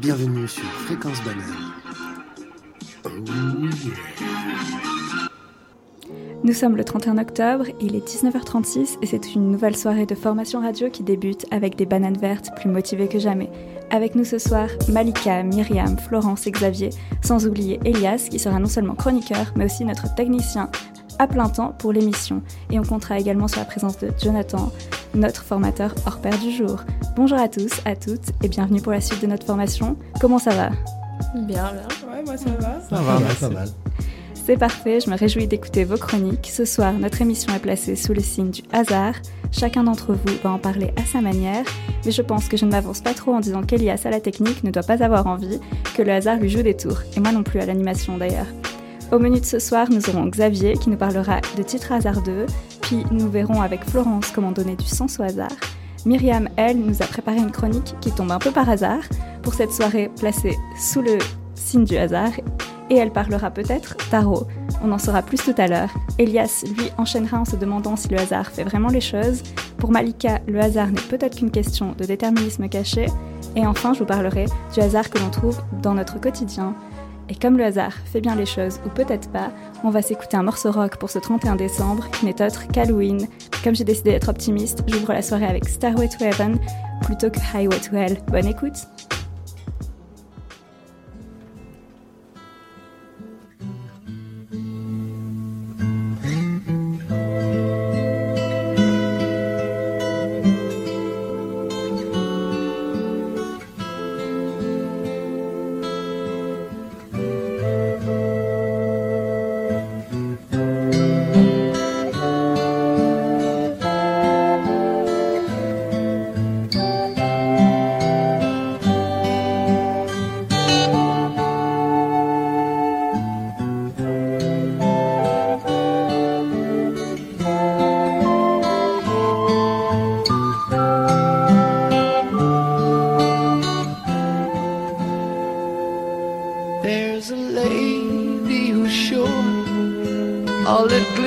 Bienvenue sur Fréquence Banane. Nous sommes le 31 octobre, il est 19h36 et c'est une nouvelle soirée de formation radio qui débute avec des bananes vertes plus motivées que jamais. Avec nous ce soir, Malika, Myriam, Florence et Xavier, sans oublier Elias qui sera non seulement chroniqueur mais aussi notre technicien à plein temps pour l'émission. Et on comptera également sur la présence de Jonathan, notre formateur hors pair du jour. Bonjour à tous, à toutes et bienvenue pour la suite de notre formation. Comment ça va? Bien, bien. Ouais, moi ça va. Ça va, ça va. C'est parfait, je me réjouis d'écouter vos chroniques. Ce soir, notre émission est placée sous le signe du hasard. Chacun d'entre vous va en parler à sa manière, mais je pense que je ne m'avance pas trop en disant qu'Elias à la technique ne doit pas avoir envie que le hasard lui joue des tours, et moi non plus à l'animation d'ailleurs. Au menu de ce soir, nous aurons Xavier qui nous parlera de titres hasardeux, nous verrons avec Florence comment donner du sens au hasard. Myriam, elle, nous a préparé une chronique qui tombe un peu par hasard pour cette soirée placée sous le signe du hasard et elle parlera peut-être tarot. On en saura plus tout à l'heure. Elias, lui, enchaînera en se demandant si le hasard fait vraiment les choses. Pour Malika, le hasard n'est peut-être qu'une question de déterminisme caché. Et enfin, je vous parlerai du hasard que l'on trouve dans notre quotidien. Et comme le hasard fait bien les choses, ou peut-être pas, on va s'écouter un morceau rock pour ce 31 décembre qui n'est autre qu'Halloween. Comme j'ai décidé d'être optimiste, j'ouvre la soirée avec Starway to Heaven plutôt que Highway to Hell. Bonne écoute!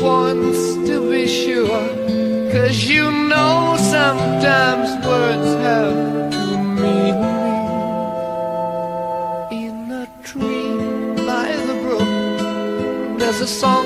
wants to be sure. Cause you know sometimes words have two meanings. In a tree by the brook, there's a songbird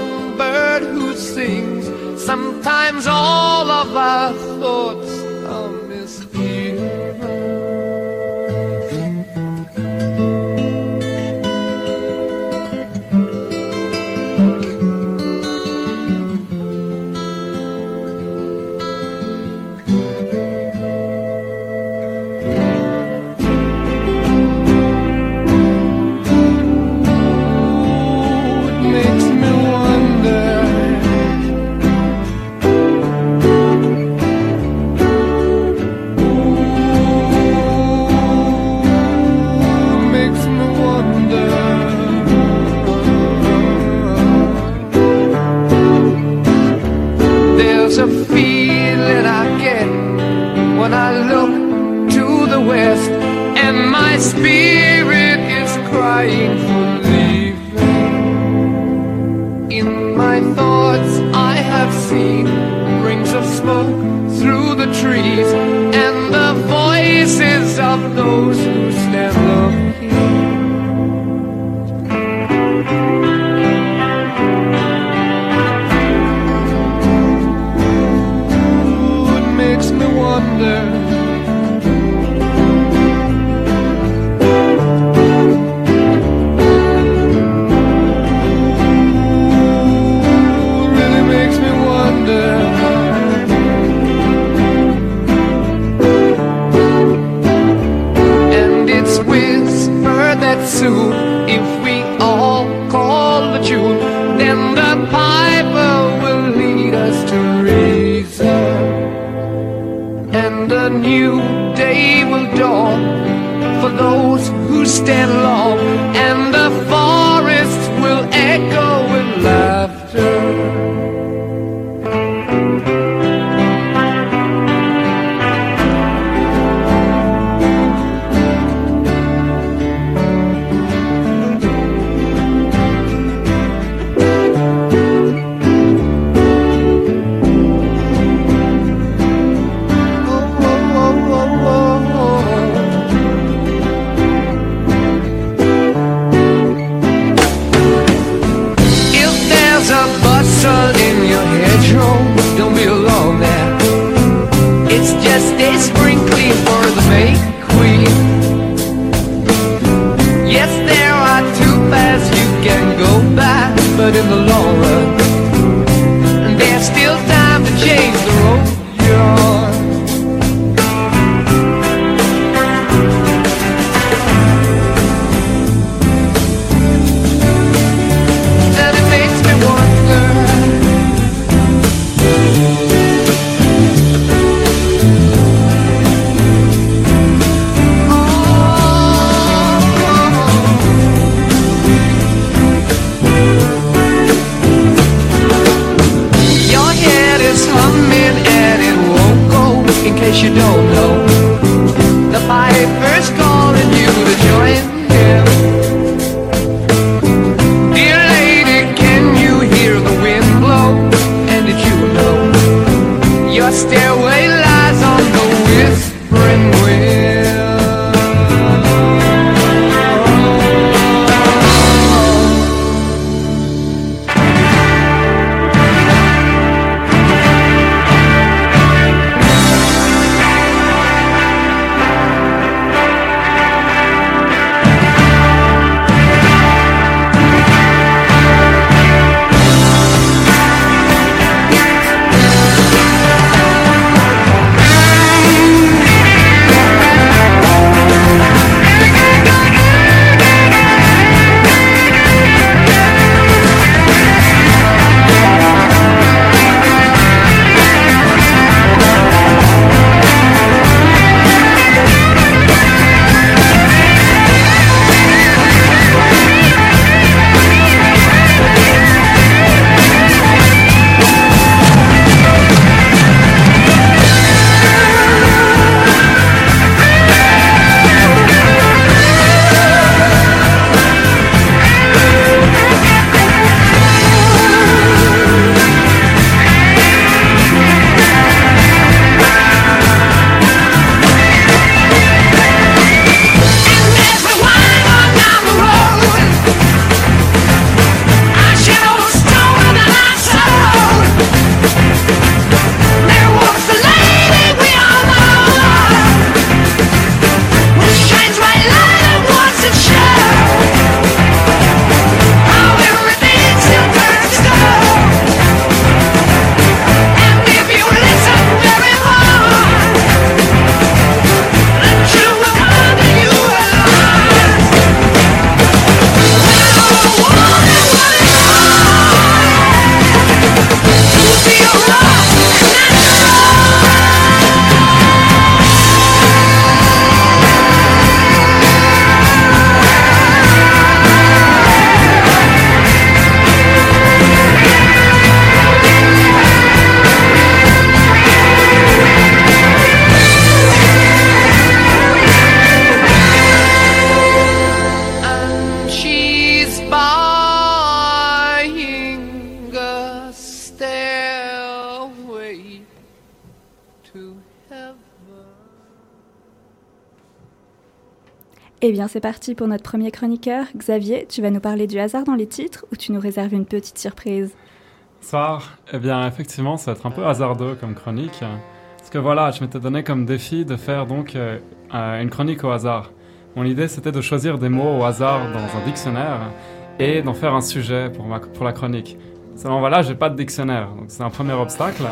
Eh bien, c'est parti pour notre premier chroniqueur. Xavier, tu vas nous parler du hasard dans les titres ou tu nous réserves une petite surprise? Soir, eh bien, effectivement, ça va être un peu hasardeux comme chronique. Parce que voilà, je m'étais donné comme défi de faire donc euh, euh, une chronique au hasard. Mon idée, c'était de choisir des mots au hasard dans un dictionnaire et d'en faire un sujet pour, ma, pour la chronique. Seulement voilà, j'ai pas de dictionnaire, donc c'est un premier obstacle.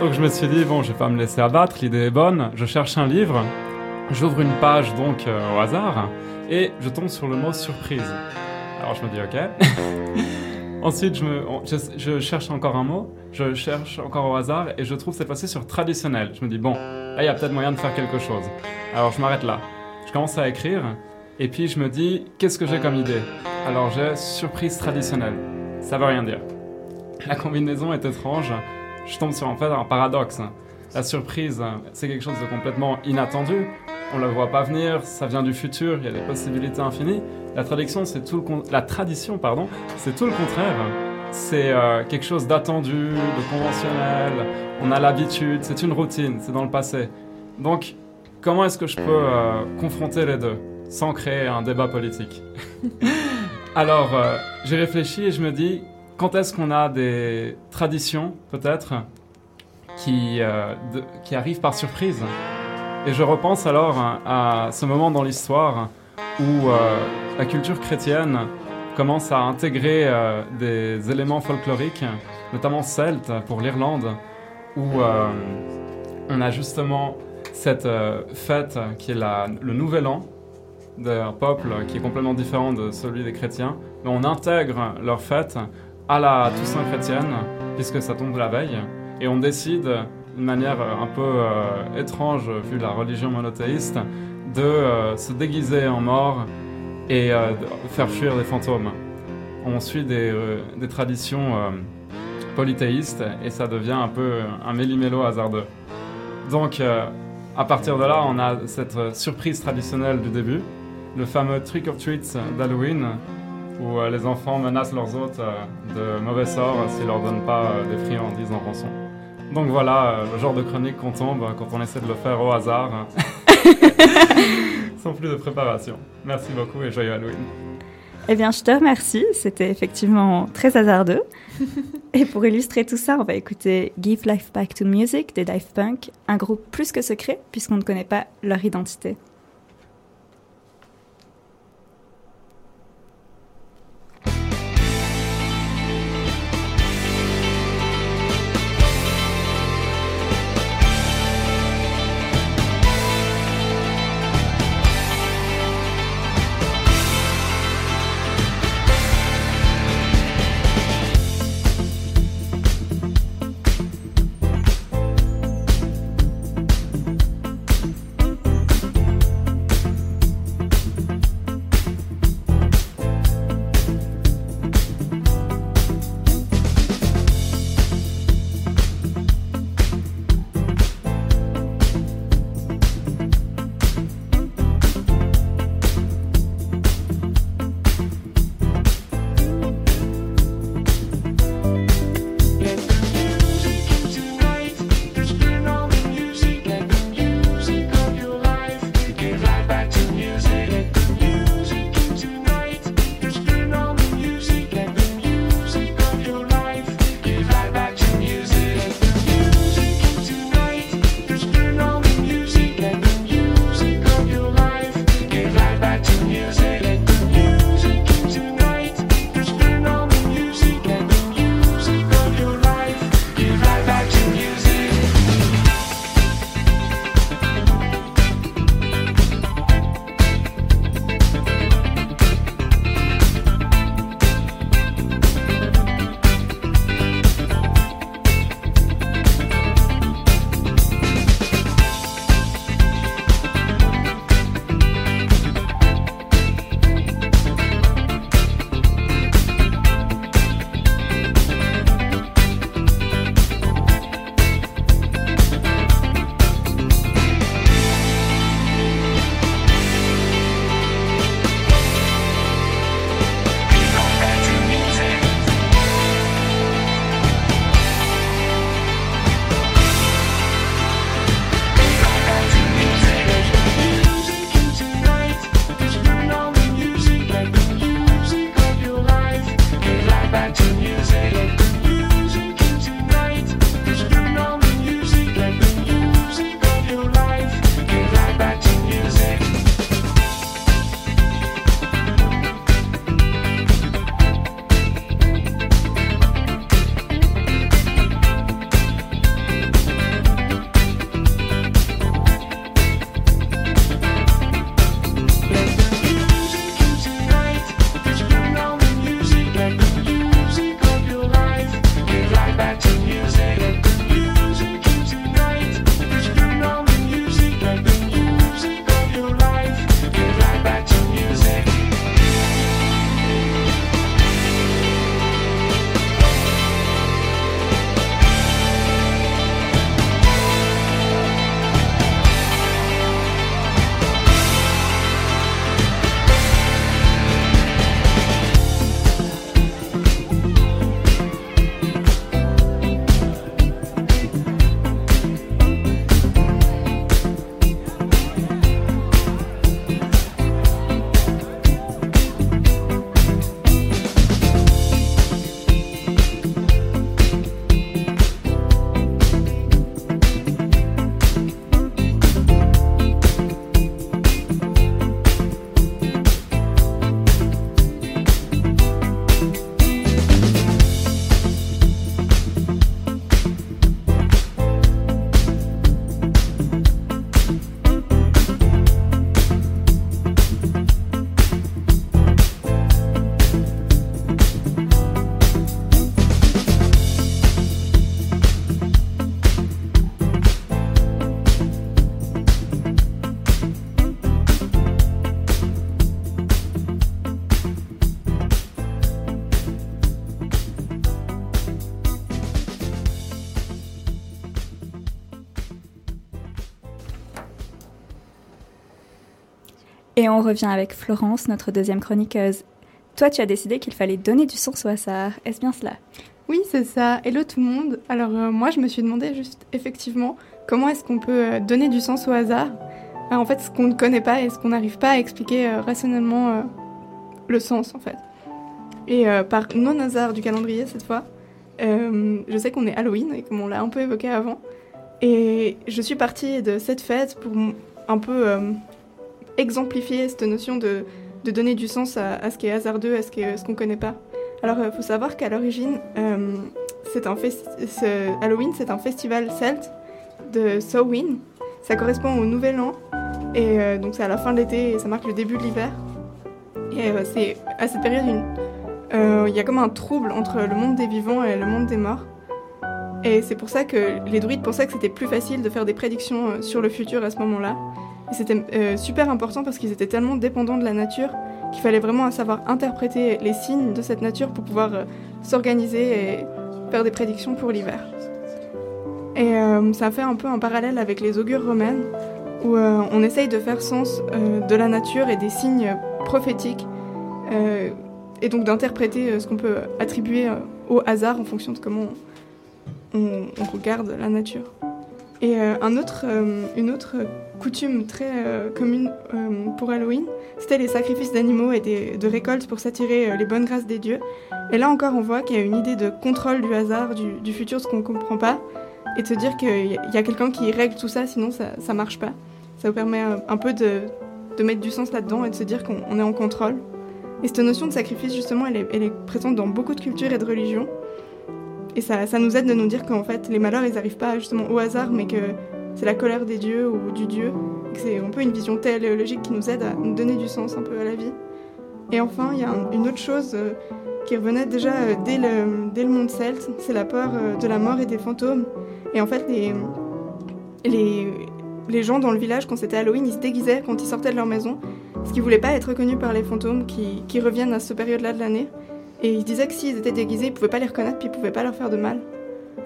donc je me suis dit, bon, je vais pas me laisser abattre, l'idée est bonne, je cherche un livre J'ouvre une page donc euh, au hasard et je tombe sur le mot surprise. Alors je me dis ok. Ensuite, je, me, je, je, cherche encore un mot, je cherche encore au hasard et je trouve cette fois-ci sur traditionnel. Je me dis, bon, là, il y a peut-être moyen de faire quelque chose. Alors, je m'arrête là. Je commence à écrire et puis je me dis, qu'est-ce que j'ai comme idée? Alors, j'ai surprise traditionnelle. Ça veut rien dire. La combinaison est étrange. Je tombe sur en fait un paradoxe. La surprise, c'est quelque chose de complètement inattendu. On le voit pas venir, ça vient du futur, il y a des possibilités infinies. La tradition, c'est tout le la tradition, pardon, c'est tout le contraire. C'est euh, quelque chose d'attendu, de conventionnel. On a l'habitude, c'est une routine, c'est dans le passé. Donc, comment est-ce que je peux euh, confronter les deux sans créer un débat politique? Alors, euh, j'ai réfléchi et je me dis, quand est-ce qu'on a des traditions, peut-être, qui, qui arrivent par surprise? Et je repense alors à ce moment dans l'histoire où euh, la culture chrétienne commence à intégrer euh, des éléments folkloriques, notamment celtes pour l'Irlande, où euh, on a justement cette fête qui est le Nouvel An d'un peuple qui est complètement différent de celui des chrétiens, mais on intègre leur fête à la Toussaint chrétienne, puisque ça tombe la veille, et on décide une manière euh, un peu euh, étrange vu la religion monothéiste de euh, se déguiser en mort et faire fuir des fantômes. On suit des, traditions polythéistes et ça devient un peu un méli-mélo hasardeux. Donc à partir de là, on a cette surprise traditionnelle du début, le fameux trick or treat d'Halloween, où les enfants menacent leurs hôtes de mauvais sorts s'ils leur donnent pas des friandises en rançon. Donc voilà, euh, le genre de chronique qu'on tombe quand on essaie de le faire au hasard, sans plus de préparation. Merci beaucoup et joyeux Halloween. Eh bien, je te remercie. C'était effectivement très hasardeux. et pour illustrer tout ça, on va écouter Give Life Back to Music des Dive Punk, un groupe plus que secret puisqu'on ne connaît pas leur identité. On revient avec Florence, notre deuxième chroniqueuse. Toi, tu as décidé qu'il fallait donner du sens au hasard. Est-ce bien cela? Oui, c'est ça. Hello tout le monde. Alors euh, moi, je me suis demandé juste effectivement comment est-ce qu'on peut euh, donner du sens au hasard? Euh, en fait, ce qu'on ne connaît pas et ce qu'on n'arrive pas à expliquer rationnellement le sens en fait. Et par non-hasard du calendrier cette fois, je sais qu'on est Halloween et comme on l'a un peu évoqué avant. Et je suis partie de cette fête pour un peu exemplifier cette notion de, de donner du sens à, ce qui est hasardeux, à ce qu'on ce qu'on connaît pas. Alors, il faut savoir qu'à l'origine, euh, Halloween, c'est un festival celte de Samhain. Ça correspond au Nouvel An, et euh, donc c'est à la fin de l'été et ça marque le début de l'hiver. Et euh, c'est à cette période, il y a comme un trouble entre le monde des vivants et le monde des morts. Et c'est pour ça que les druides pensaient que c'était plus facile de faire des prédictions sur le futur à ce moment-là. Et c'était euh, super important parce qu'ils étaient tellement dépendants de la nature qu'il fallait vraiment savoir interpréter les signes de cette nature pour pouvoir euh, s'organiser et faire des prédictions pour l'hiver. Et euh, ça fait un peu un parallèle avec les augures romaines où on essaye de faire sens de la nature et des signes prophétiques et donc d'interpréter ce qu'on peut attribuer au hasard en fonction de comment on, regarde la nature. Et un autre, une autre coutume très euh, commune euh, pour Halloween, c'était les sacrifices d'animaux et de récoltes pour s'attirer euh, les bonnes grâces des dieux. Et là encore, on voit qu'il y a une idée de contrôle du hasard, du, futur, ce qu'on ne comprend pas, et de se dire qu'il y a quelqu'un qui règle tout ça, sinon ça ne marche pas. Ça vous permet un peu de, de mettre du sens là-dedans et de se dire qu'on est en contrôle. Et cette notion de sacrifice, justement, elle est, elle est, présente dans beaucoup de cultures et de religions. Et ça, ça nous aide de nous dire qu'en fait, les malheurs, ils n'arrivent pas justement au hasard, mais que c'est la colère des dieux ou du dieu. C'est un peu une vision téléologique qui nous aide à nous donner du sens un peu à la vie. Et enfin, il y a une autre chose euh, qui revenait déjà euh, dès le, dès le monde celte, c'est la peur euh, de la mort et des fantômes. Et en fait, les, les, les gens dans le village, quand c'était Halloween, ils se déguisaient quand ils sortaient de leur maison, parce qu'ils voulaient pas être reconnus par les fantômes qui, qui reviennent à cette période-là de l'année. Et ils disaient que s'ils étaient déguisés, ils pouvaient pas les reconnaître, puis ils pouvaient pas leur faire de mal.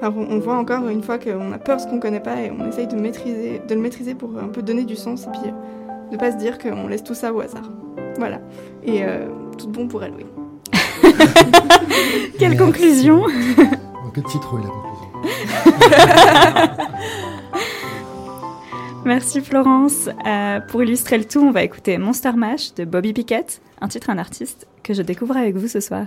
Alors on voit encore une fois qu'on a peur de ce qu'on connaît pas et on essaye de, maîtriser, de le maîtriser pour un peu donner du sens et puis euh, de pas se dire qu'on laisse tout ça au hasard. Voilà. Et euh, tout bon pour Halloween. Quelle conclusion Quel titre est la conclusion Merci Florence. Euh, pour illustrer le tout, on va écouter Monster Mash de Bobby Pickett, un titre, un artiste que je découvre avec vous ce soir.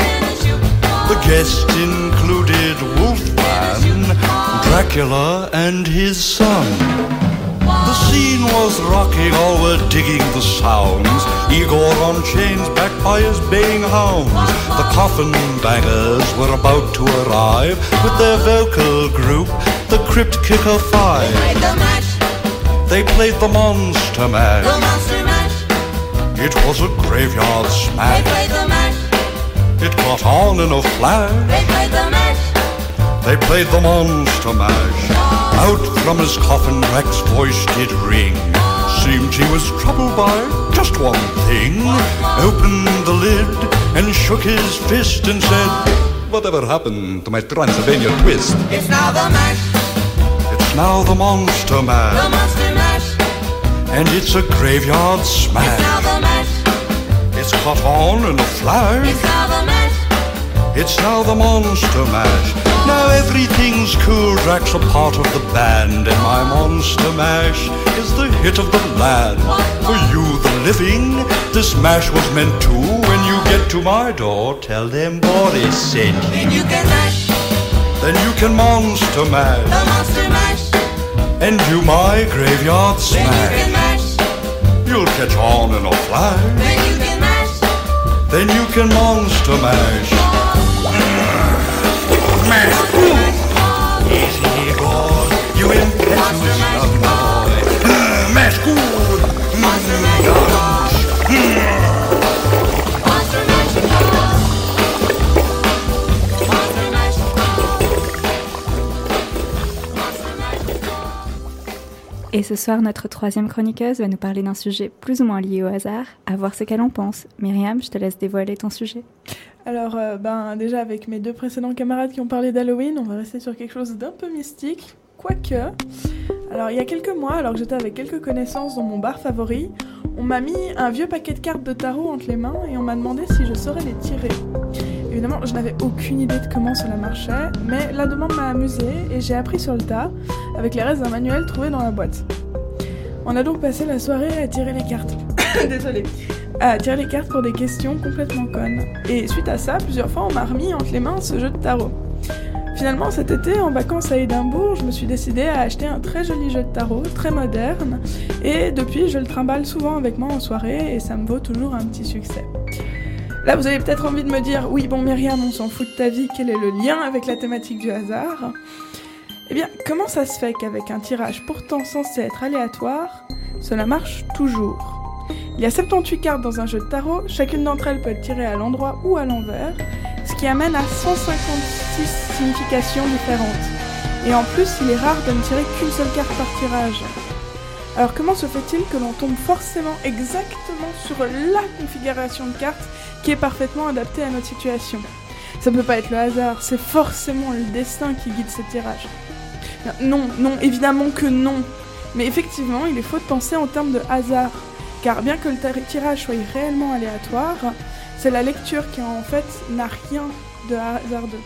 The guests included Wolfman, Dracula, and his son. The scene was rocking, all were digging the sounds. Igor on chains, backed by his baying hounds. The coffin bangers were about to arrive with their vocal group, the Crypt Kicker Five. They played the mash. They played the Monster Mash. The Monster Mash. It was a graveyard They smash. Played the mash. It caught on in a flash. They played the mash. They played the monster mash. Out from his coffin, Rex's voice did ring. Seemed he was troubled by just one thing. Opened the lid and shook his fist and said, Whatever happened to my Transylvania twist? It's now the mash. It's now the monster mash. The monster mash. and it's a graveyard smash. Now the. It's caught on in a flash. It's now the mash. It's now the monster mash. Now everything's cool. Drax a part of the band, and my monster mash is the hit of the land. For you, the living, this mash was meant to. When you get to my door, tell them Boris sent you. Then you can mash. Then you can monster mash. The monster mash. and do my graveyard Then you can smash. mash. You'll catch on in a flash. Then you can monster mash. Mash. Easy, boy. You impetuous young boy. Mash good. Mm, monster ce soir, notre troisième chroniqueuse va nous parler d'un sujet plus ou moins lié au hasard, à voir ce qu'elle en pense. Myriam, je te laisse dévoiler ton sujet. Alors, euh, ben, déjà, avec mes deux précédents camarades qui ont parlé d'Halloween, on va rester sur quelque chose d'un peu mystique. Quoique. Alors, il y a quelques mois, alors que j'étais avec quelques connaissances dans mon bar favori, on m'a mis un vieux paquet de cartes de tarot entre les mains et on m'a demandé si je saurais les tirer. Évidemment, je n'avais aucune idée de comment cela marchait, mais la demande m'a amusée et j'ai appris sur le tas, avec les restes d'un manuel trouvé dans la boîte. On a donc passé la soirée à tirer les cartes. Désolée à tirer les cartes pour des questions complètement connes. Et suite à ça, plusieurs fois, on m'a remis entre les mains ce jeu de tarot. Finalement, cet été, en vacances à Édimbourg, je me suis décidée à acheter un très joli jeu de tarot, très moderne, et depuis, je le trimballe souvent avec moi en soirée, et ça me vaut toujours un petit succès. Là, vous avez peut-être envie de me dire, oui, bon, Myriam, on s'en fout de ta vie, quel est le lien avec la thématique du hasard? Eh bien, comment ça se fait qu'avec un tirage pourtant censé être aléatoire, cela marche toujours? Il y a 78 cartes dans un jeu de tarot, chacune d'entre elles peut être tirée à l'endroit ou à l'envers, ce qui amène à 156 significations différentes. Et en plus, il est rare de ne tirer qu'une seule carte par tirage. Alors comment se fait-il que l'on tombe forcément exactement sur la configuration de cartes qui est parfaitement adaptée à notre situation? Ça peut pas être le hasard, c'est forcément le destin qui guide ce tirage. Non, non, évidemment que non. Mais effectivement, il est faux de penser en termes de hasard. Car bien que le tirage soit réellement aléatoire, c'est la lecture qui en fait n'a rien de hasardeux.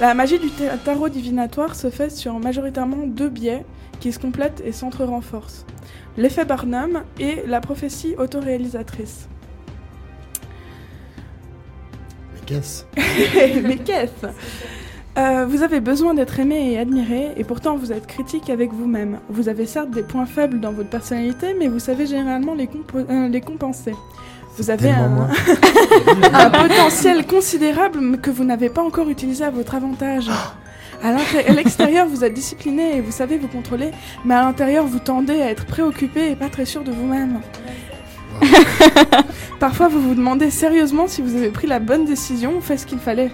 La magie du ta- tarot divinatoire se fait sur majoritairement deux biais qui se complètent et s'entre-renforcent. L'effet Barnum et la prophétie autoréalisatrice. Mais qu'est-ce? Mais qu'est-ce? Euh, vous avez besoin d'être aimé et admiré, et pourtant vous êtes critique avec vous-même. Vous avez certes des points faibles dans votre personnalité, mais vous savez généralement les, euh, les compenser. Vous avez un, un potentiel considérable mais que vous n'avez pas encore utilisé à votre avantage. À l'extérieur, vous êtes discipliné et vous savez vous contrôler, mais à l'intérieur, vous tendez à être préoccupé et pas très sûr de vous-même. Parfois, vous vous demandez sérieusement si vous avez pris la bonne décision ou fait ce qu'il fallait.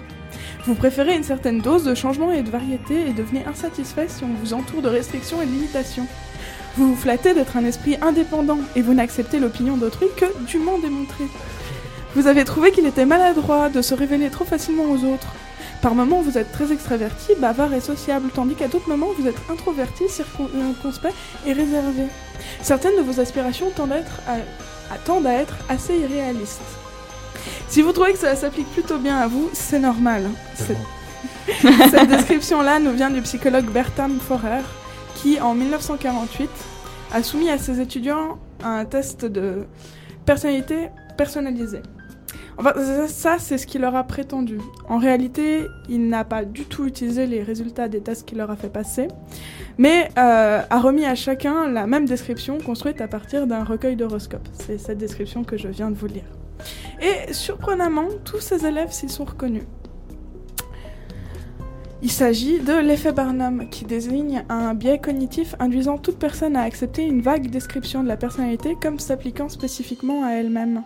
Vous préférez une certaine dose de changement et de variété et devenez insatisfait si on vous entoure de restrictions et de limitations. Vous vous flattez d'être un esprit indépendant et vous n'acceptez l'opinion d'autrui que dûment démontrée. Vous avez trouvé qu'il était maladroit de se révéler trop facilement aux autres. Par moments, vous êtes très extraverti, bavard et sociable, tandis qu'à d'autres moments, vous êtes introverti, circonspect et réservé. Certaines de vos aspirations tendent à être, à- à- tendent à être assez irréalistes. Si vous trouvez que cela s'applique plutôt bien à vous, c'est normal. Cette description-là nous vient du psychologue Bertram Forer, qui, en 1948, a soumis à ses étudiants un test de personnalité personnalisé. Enfin, ça- ça, c'est ce qu'il leur a prétendu. En réalité, il n'a pas du tout utilisé les résultats des tests qu'il leur a fait passer, mais euh, a remis à chacun la même description construite à partir d'un recueil d'horoscopes. C'est cette description que je viens de vous lire. Et surprenamment, tous ces élèves s'y sont reconnus. Il s'agit de l'effet Barnum, qui désigne un biais cognitif induisant toute personne à accepter une vague description de la personnalité comme s'appliquant spécifiquement à elle-même.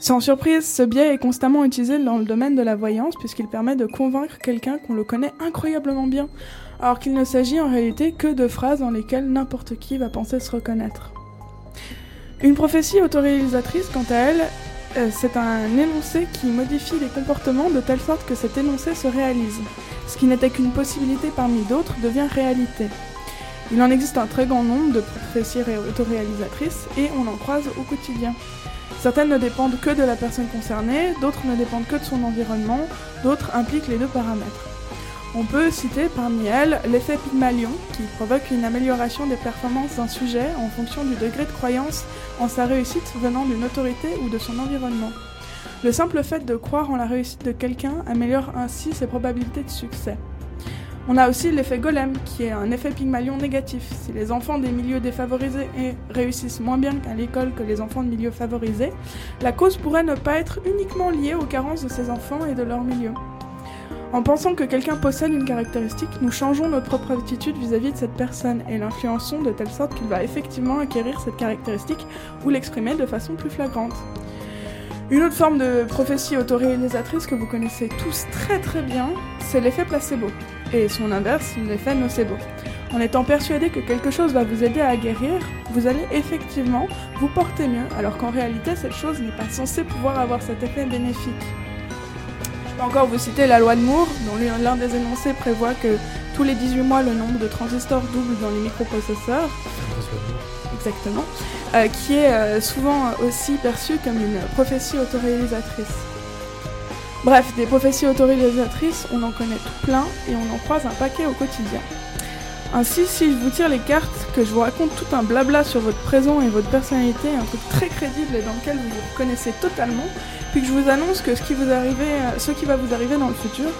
Sans surprise, ce biais est constamment utilisé dans le domaine de la voyance puisqu'il permet de convaincre quelqu'un qu'on le connaît incroyablement bien, alors qu'il ne s'agit en réalité que de phrases dans lesquelles n'importe qui va penser se reconnaître. Une prophétie autoréalisatrice, quant à elle, c'est un énoncé qui modifie les comportements de telle sorte que cet énoncé se réalise. Ce qui n'était qu'une possibilité parmi d'autres devient réalité. Il en existe un très grand nombre de prophéties ré- autoréalisatrices et on en croise au quotidien. Certaines ne dépendent que de la personne concernée, d'autres ne dépendent que de son environnement, d'autres impliquent les deux paramètres. On peut citer parmi elles l'effet Pygmalion, qui provoque une amélioration des performances d'un sujet en fonction du degré de croyance en sa réussite venant d'une autorité ou de son environnement. Le simple fait de croire en la réussite de quelqu'un améliore ainsi ses probabilités de succès. On a aussi l'effet golem, qui est un effet Pygmalion négatif. Si les enfants des milieux défavorisés réussissent moins bien qu'à l'école que les enfants de milieux favorisés, la cause pourrait ne pas être uniquement liée aux carences de ces enfants et de leur milieu. En pensant que quelqu'un possède une caractéristique, nous changeons notre propre attitude vis-à-vis de cette personne et l'influençons de telle sorte qu'il va effectivement acquérir cette caractéristique ou l'exprimer de façon plus flagrante. Une autre forme de prophétie autoréalisatrice que vous connaissez tous très très bien, c'est l'effet placebo, et son inverse, l'effet nocebo. En étant persuadé que quelque chose va vous aider à guérir, vous allez effectivement vous porter mieux, alors qu'en réalité cette chose n'est pas censée pouvoir avoir cet effet bénéfique. Je peux encore vous citer la loi de Moore, dont l'un des énoncés prévoit que tous les 18 mois le nombre de transistors double dans les microprocesseurs, exactement, euh, qui est euh, souvent aussi perçue comme une prophétie autoréalisatrice. Bref, des prophéties autoréalisatrices, on en connaît plein et on en croise un paquet au quotidien. Ainsi, si je vous tire les cartes, que je vous raconte tout un blabla sur votre présent et votre personnalité, un truc très crédible et dans lequel vous vous reconnaissez totalement, puis que je vous annonce que ce qui, euh, ce qui va vous arriver dans le futur,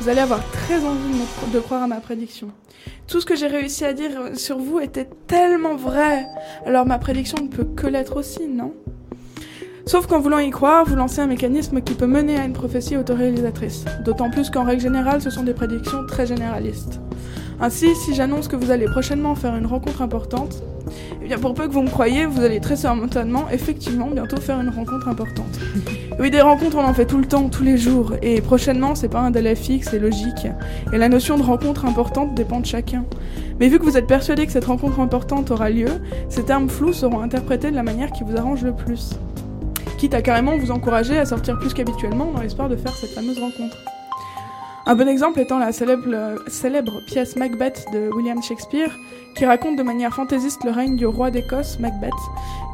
vous allez avoir très envie de croire à ma prédiction. Tout ce que j'ai réussi à dire euh, sur vous était tellement vrai, alors ma prédiction ne peut que l'être aussi, non? Sauf qu'en voulant y croire, vous lancez un mécanisme qui peut mener à une prophétie autoréalisatrice. D'autant plus qu'en règle générale, ce sont des prédictions très généralistes. Ainsi, si j'annonce que vous allez prochainement faire une rencontre importante, eh bien pour peu que vous me croyez, vous allez très certainement, effectivement, bientôt faire une rencontre importante. Oui, des rencontres, on en fait tout le temps, tous les jours, et prochainement, c'est pas un délai fixe, c'est logique. Et la notion de rencontre importante dépend de chacun. Mais vu que vous êtes persuadé que cette rencontre importante aura lieu, ces termes flous seront interprétés de la manière qui vous arrange le plus. Quitte à carrément vous encourager à sortir plus qu'habituellement dans l'espoir de faire cette fameuse rencontre. Un bon exemple étant la célèbre, pièce Macbeth de William Shakespeare, qui raconte de manière fantaisiste le règne du roi d'Écosse, Macbeth,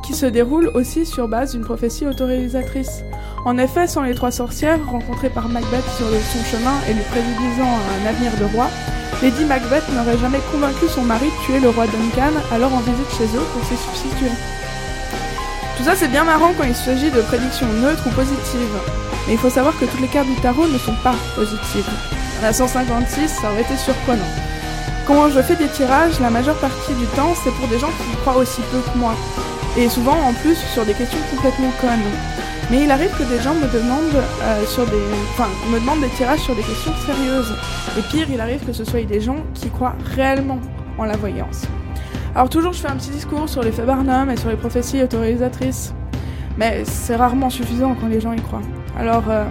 qui se déroule aussi sur base d'une prophétie autoréalisatrice. En effet, sans les trois sorcières rencontrées par Macbeth sur son chemin et lui prédisant un avenir de roi, Lady Macbeth n'aurait jamais convaincu son mari de tuer le roi Duncan, alors en visite chez eux pour s'y substituer. Tout ça c'est bien marrant quand il s'agit de prédictions neutres ou positives. Mais il faut savoir que toutes les cartes du tarot ne sont pas positives. Il y en a 156, ça aurait été surprenant. Quand je fais des tirages, la majeure partie du temps, c'est pour des gens qui croient aussi peu que moi. Et souvent, en plus, sur des questions complètement connes. Mais il arrive que des gens me demandent euh, sur des, enfin, me demandent des tirages sur des questions sérieuses. Et pire, il arrive que ce soit des gens qui croient réellement en la voyance. Alors toujours, je fais un petit discours sur l'effet Barnum et sur les prophéties autorisatrices. Mais c'est rarement suffisant quand les gens y croient. Alors, euh,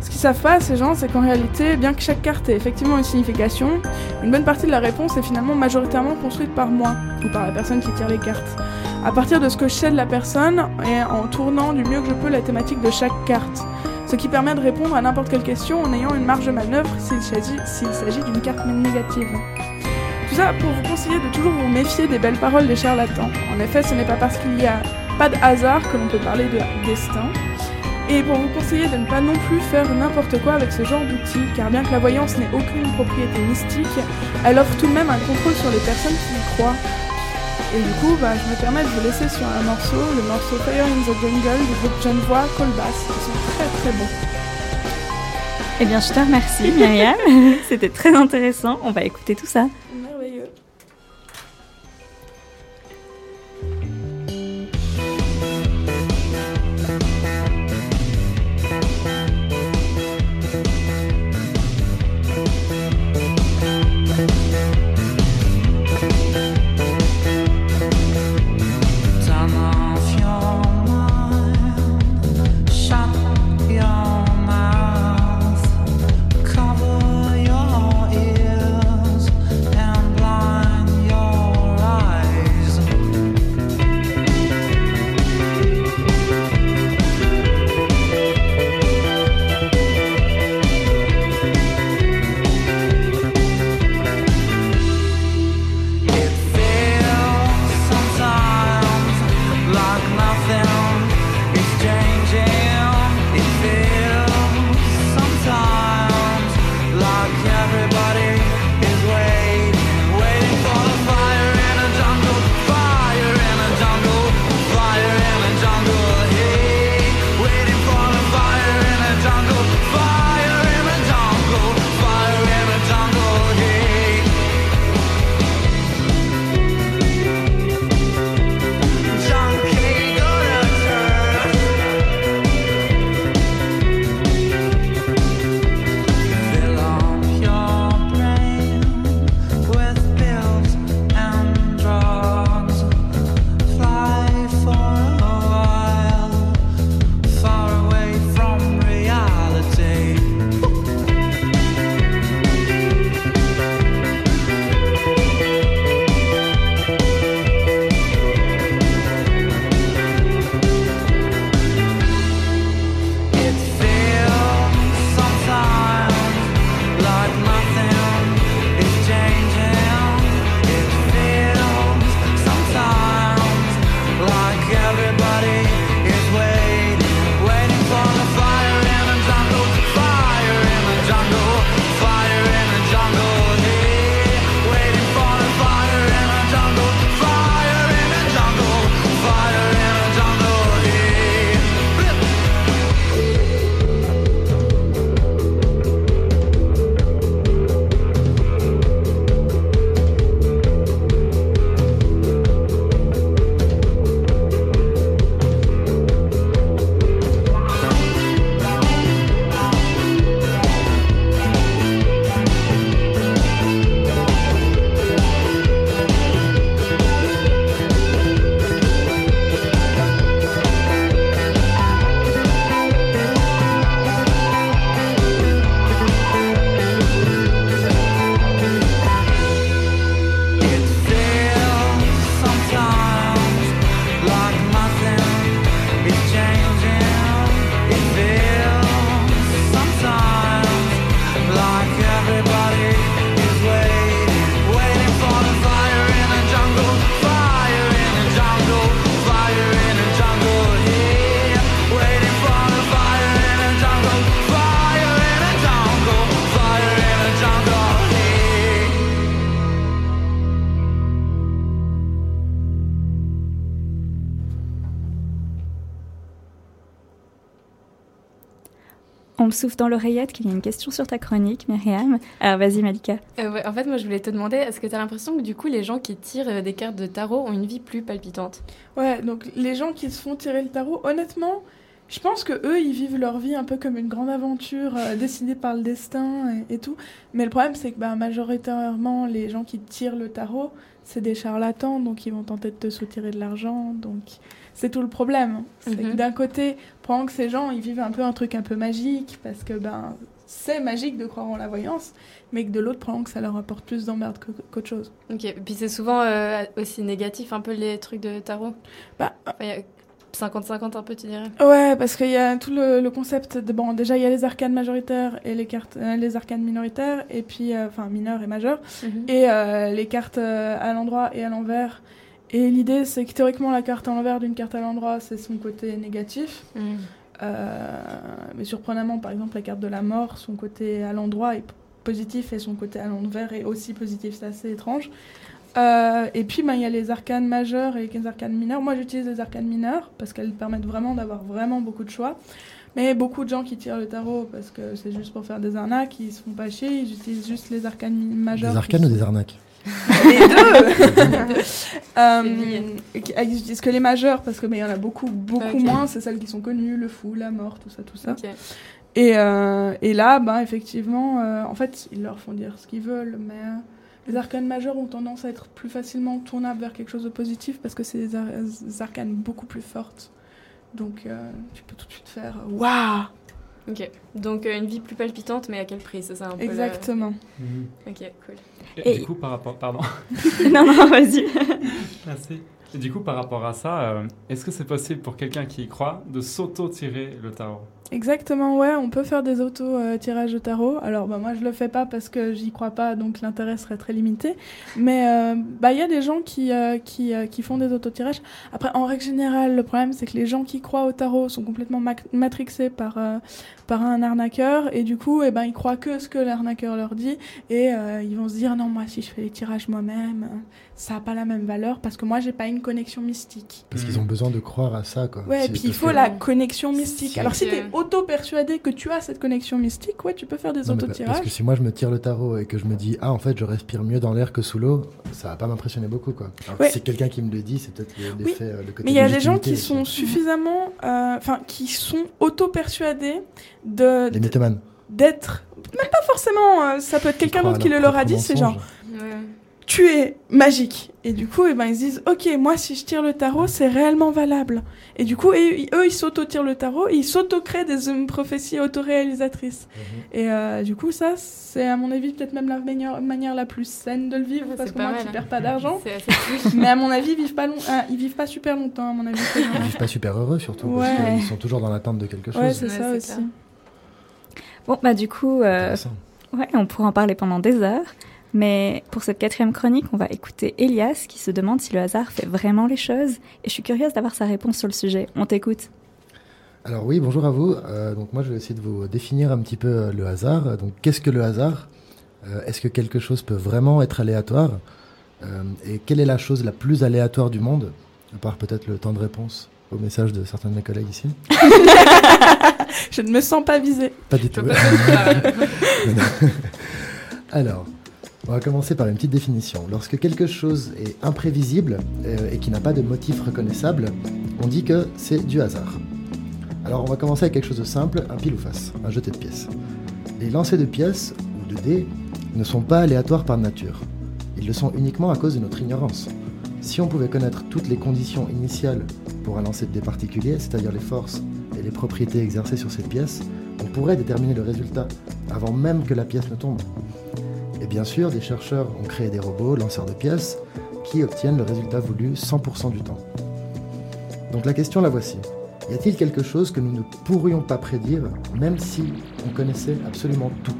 ce qu'ils savent pas, ces gens, c'est qu'en réalité, bien que chaque carte ait effectivement une signification, une bonne partie de la réponse est finalement majoritairement construite par moi, ou par la personne qui tire les cartes. À partir de ce que je sais de la personne, et en tournant du mieux que je peux la thématique de chaque carte. Ce qui permet de répondre à n'importe quelle question en ayant une marge de manœuvre s'il s'agit s'il s'agit d'une carte négative. Tout ça pour vous conseiller de toujours vous méfier des belles paroles des charlatans. En effet, ce n'est pas parce qu'il n'y a pas de hasard que l'on peut parler de destin. Et pour vous conseiller de ne pas non plus faire n'importe quoi avec ce genre d'outils, car bien que la voyance n'ait aucune propriété mystique, elle offre tout de même un contrôle sur les personnes qui y croient. Et du coup, bah, je me permets de vous laisser sur un morceau, le morceau Fire in the Jungle du groupe Genevois Colbass, qui sont très très bons. Eh bien, je te remercie, Myriam. C'était très intéressant. On va écouter tout ça. Souffle dans l'oreillette qu'il y a une question sur ta chronique, Myriam. Alors vas-y, Malika. Euh, ouais, en fait, moi, je voulais te demander, est-ce que tu as l'impression que du coup, les gens qui tirent euh, des cartes de tarot ont une vie plus palpitante? Ouais, donc les gens qui se font tirer le tarot, honnêtement, je pense que eux, ils vivent leur vie un peu comme une grande aventure euh, décidée par le destin et, et tout. Mais le problème, c'est que bah, majoritairement, les gens qui tirent le tarot, c'est des charlatans, donc ils vont tenter de te soutirer de l'argent. Donc c'est tout le problème. C'est que Mhm. d'un côté, pendant que ces gens, ils vivent un peu un truc un peu magique, parce que ben c'est magique de croire en la voyance, mais que de l'autre, pendant que ça leur apporte plus d'emmerde qu'autre chose. Ok, et puis c'est souvent euh, aussi négatif, un peu les trucs de tarot? Bah, Enfin, 50-50 un peu, tu dirais? Ouais, parce qu'il y a tout le, le concept de bon, déjà il y a les arcanes majoritaires et les cartes, euh, les arcanes minoritaires et puis euh, enfin mineurs et majeurs Mhm. et euh, les cartes à l'endroit et à l'envers. Et l'idée c'est que théoriquement la carte à l'envers d'une carte à l'endroit c'est son côté négatif. Mhm. Mais surprenamment par exemple la carte de la mort son côté à l'endroit est positif et son côté à l'envers est aussi positif. C'est assez étrange. Euh, et puis, ben, il y a les arcanes majeurs et les arcanes mineurs. Moi, j'utilise les arcanes mineures parce qu'elles permettent vraiment d'avoir vraiment beaucoup de choix. Mais beaucoup de gens qui tirent le tarot parce que c'est juste pour faire des arnaques, ils se font pas chier, ils utilisent juste les arcanes majeures. Des arcanes ou des arnaques Les deux Euh, Ils utilisent que les majeures parce que mais il y en a beaucoup, beaucoup moins. C'est celles qui sont connues, le fou, la mort, tout ça, tout ça. Et, euh, et là, ben, effectivement, euh, en fait, ils leur font dire ce qu'ils veulent, mais euh, les arcanes majeures ont tendance à être plus facilement tournables vers quelque chose de positif parce que c'est des, ar- des arcanes beaucoup plus fortes. Donc, euh, tu peux tout de suite faire Waouh Ok, donc euh, une vie plus palpitante, mais à quel prix C'est ça un peu le- Exactement. Mhm. Ok, cool. Et, Et- du coup, par rapport... Pardon. non, non, vas-y. Merci. Et du coup, par rapport à ça, euh, est-ce que c'est possible pour quelqu'un qui y croit de s'auto-tirer le tarot? Exactement, ouais, on peut faire des auto-tirages de tarot. Alors, bah, moi, je le fais pas parce que j'y crois pas, donc l'intérêt serait très limité. Mais euh, bah, il y a des gens qui, euh, qui, euh, qui font des auto-tirages. Après, en règle générale, le problème, c'est que les gens qui croient au tarot sont complètement matrixés par, euh, par un arnaqueur. Et du coup, eh ben, ils croient que ce que l'arnaqueur leur dit. Et euh, ils vont se dire, non, moi, si je fais les tirages moi-même, ça a pas la même valeur parce que moi, j'ai pas une connexion mystique. Parce qu'ils ont besoin de croire à ça, quoi. Ouais, C'est- puis il faut que- la connexion mystique. Alors si Ok. t'es auto-persuadé que tu as cette connexion mystique, ouais, tu peux faire des pa- parce que auto-tirages. si moi je me tire le tarot et que je me dis ah en fait je respire mieux dans l'air que sous l'eau, ça va pas m'impressionner beaucoup quoi. Alors que Ouais. si c'est quelqu'un qui me le dit, c'est peut-être le- Oui, l'effet, euh, le côté. Mais il y a des gens qui aussi. sont suffisamment, euh, enfin, qui sont auto-persuadés de les mythomanes. d'être, même pas forcément. euh, ça peut être quelqu'un d'autre qui le leur a dit. C'est genre. Ouais. Tu es magique. Et du coup, eh ben, ils se disent, ok, moi, si je tire le tarot, c'est réellement valable. Et du coup, et- eux, ils s'auto-tirent le tarot, et ils s'auto-créent des euh, prophéties autoréalisatrices. Mhm. Et euh, du coup, ça, c'est à mon avis peut-être même la meilleure manière la plus saine de le vivre, Ouais, parce que moi mal, qui hein. perds pas d'argent. Mais à mon avis, ils vivent pas, long... ah, ils vivent pas super longtemps, à mon avis. Ils vivent pas super heureux surtout Ouais. parce qu'ils sont toujours dans l'attente de quelque chose. ouais, c'est Ouais, ça aussi. clair. Bon, bah du coup, euh, ouais, on pourra en parler pendant des heures. Mais pour cette quatrième chronique, on va écouter Elias qui se demande si le hasard fait vraiment les choses. Et je suis curieuse d'avoir sa réponse sur le sujet. On t'écoute. Alors oui, bonjour à vous. Euh, donc moi je vais essayer de vous définir un petit peu le hasard. Donc qu'est-ce que le hasard? Euh, Est-ce que quelque chose peut vraiment être aléatoire? Euh, Et quelle est la chose la plus aléatoire du monde? À part peut-être le temps de réponse au message de certains de mes collègues ici. Je ne me sens pas visée. Pas du tout. pas non. Alors, on va commencer par une petite définition. Lorsque quelque chose est imprévisible euh, et qui n'a pas de motif reconnaissable, on dit que c'est du hasard. Alors, on va commencer avec quelque chose de simple, un pile ou face, un jeté de pièces. Les lancers de pièces ou de dés ne sont pas aléatoires par nature. Ils le sont uniquement à cause de notre ignorance. Si on pouvait connaître toutes les conditions initiales pour un lancer de dés particulier, c'est-à-dire les forces et les propriétés exercées sur cette pièce, on pourrait déterminer le résultat avant même que la pièce ne tombe. Et bien sûr, des chercheurs ont créé des robots lanceurs de pièces qui obtiennent le résultat voulu 100% du temps. Donc la question la voici. Y a-t-il quelque chose que nous ne pourrions pas prédire même si on connaissait absolument tout?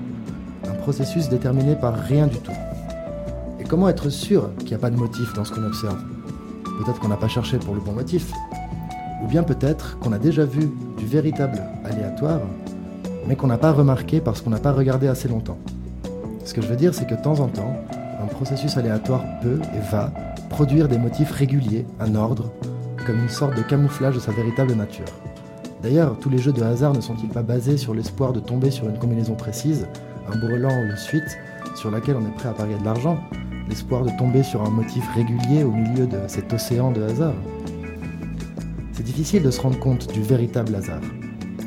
Un processus déterminé par rien du tout. Et comment être sûr qu'il n'y a pas de motif dans ce qu'on observe? Peut-être qu'on n'a pas cherché pour le bon motif. Ou bien peut-être qu'on a déjà vu du véritable aléatoire, mais qu'on n'a pas remarqué parce qu'on n'a pas regardé assez longtemps. Ce que je veux dire, c'est que de temps en temps, un processus aléatoire peut et va produire des motifs réguliers, un ordre, comme une sorte de camouflage de sa véritable nature. D'ailleurs, tous les jeux de hasard ne sont-ils pas basés sur l'espoir de tomber sur une combinaison précise, un brelan ou une suite sur laquelle on est prêt à parier de l'argent? L'espoir de tomber sur un motif régulier au milieu de cet océan de hasard? C'est difficile de se rendre compte du véritable hasard.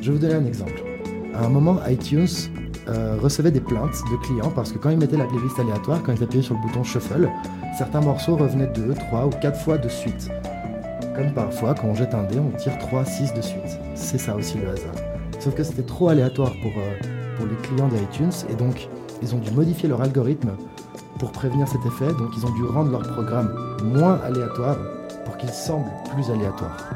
Je vais vous donner un exemple. À un moment, iTunes euh, recevait des plaintes de clients parce que quand ils mettaient la playlist aléatoire, quand ils appuyaient sur le bouton shuffle, certains morceaux revenaient deux, trois ou quatre fois de suite. Comme parfois, quand on jette un dé, on tire 3, 6 de suite. C'est ça aussi le hasard. Sauf que c'était trop aléatoire pour, euh, pour les clients d'iTunes et donc ils ont dû modifier leur algorithme pour prévenir cet effet. Donc ils ont dû rendre leur programme moins aléatoire pour qu'il semble plus aléatoire.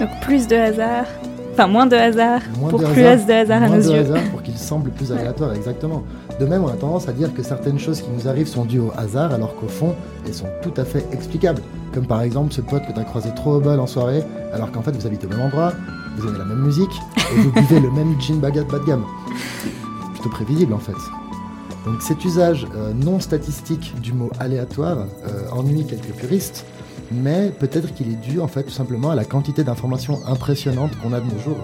Donc plus de hasard, enfin moins de hasard Moins pour de plus hasard, de hasard à moins nos de yeux. hasard pour qu'il semble plus aléatoire, exactement. De même, on a tendance à dire que certaines choses qui nous arrivent sont dues au hasard, alors qu'au fond, elles sont tout à fait explicables. Comme par exemple ce pote que tu as croisé trop au bol en soirée, alors qu'en fait vous habitez au même endroit, vous aimez la même musique, et vous buvez le même gin baguette bas de gamme. Plutôt prévisible en fait. Donc cet usage euh, non statistique du mot aléatoire euh, ennuie quelques puristes, mais peut-être qu'il est dû en fait tout simplement à la quantité d'informations impressionnantes qu'on a de nos jours.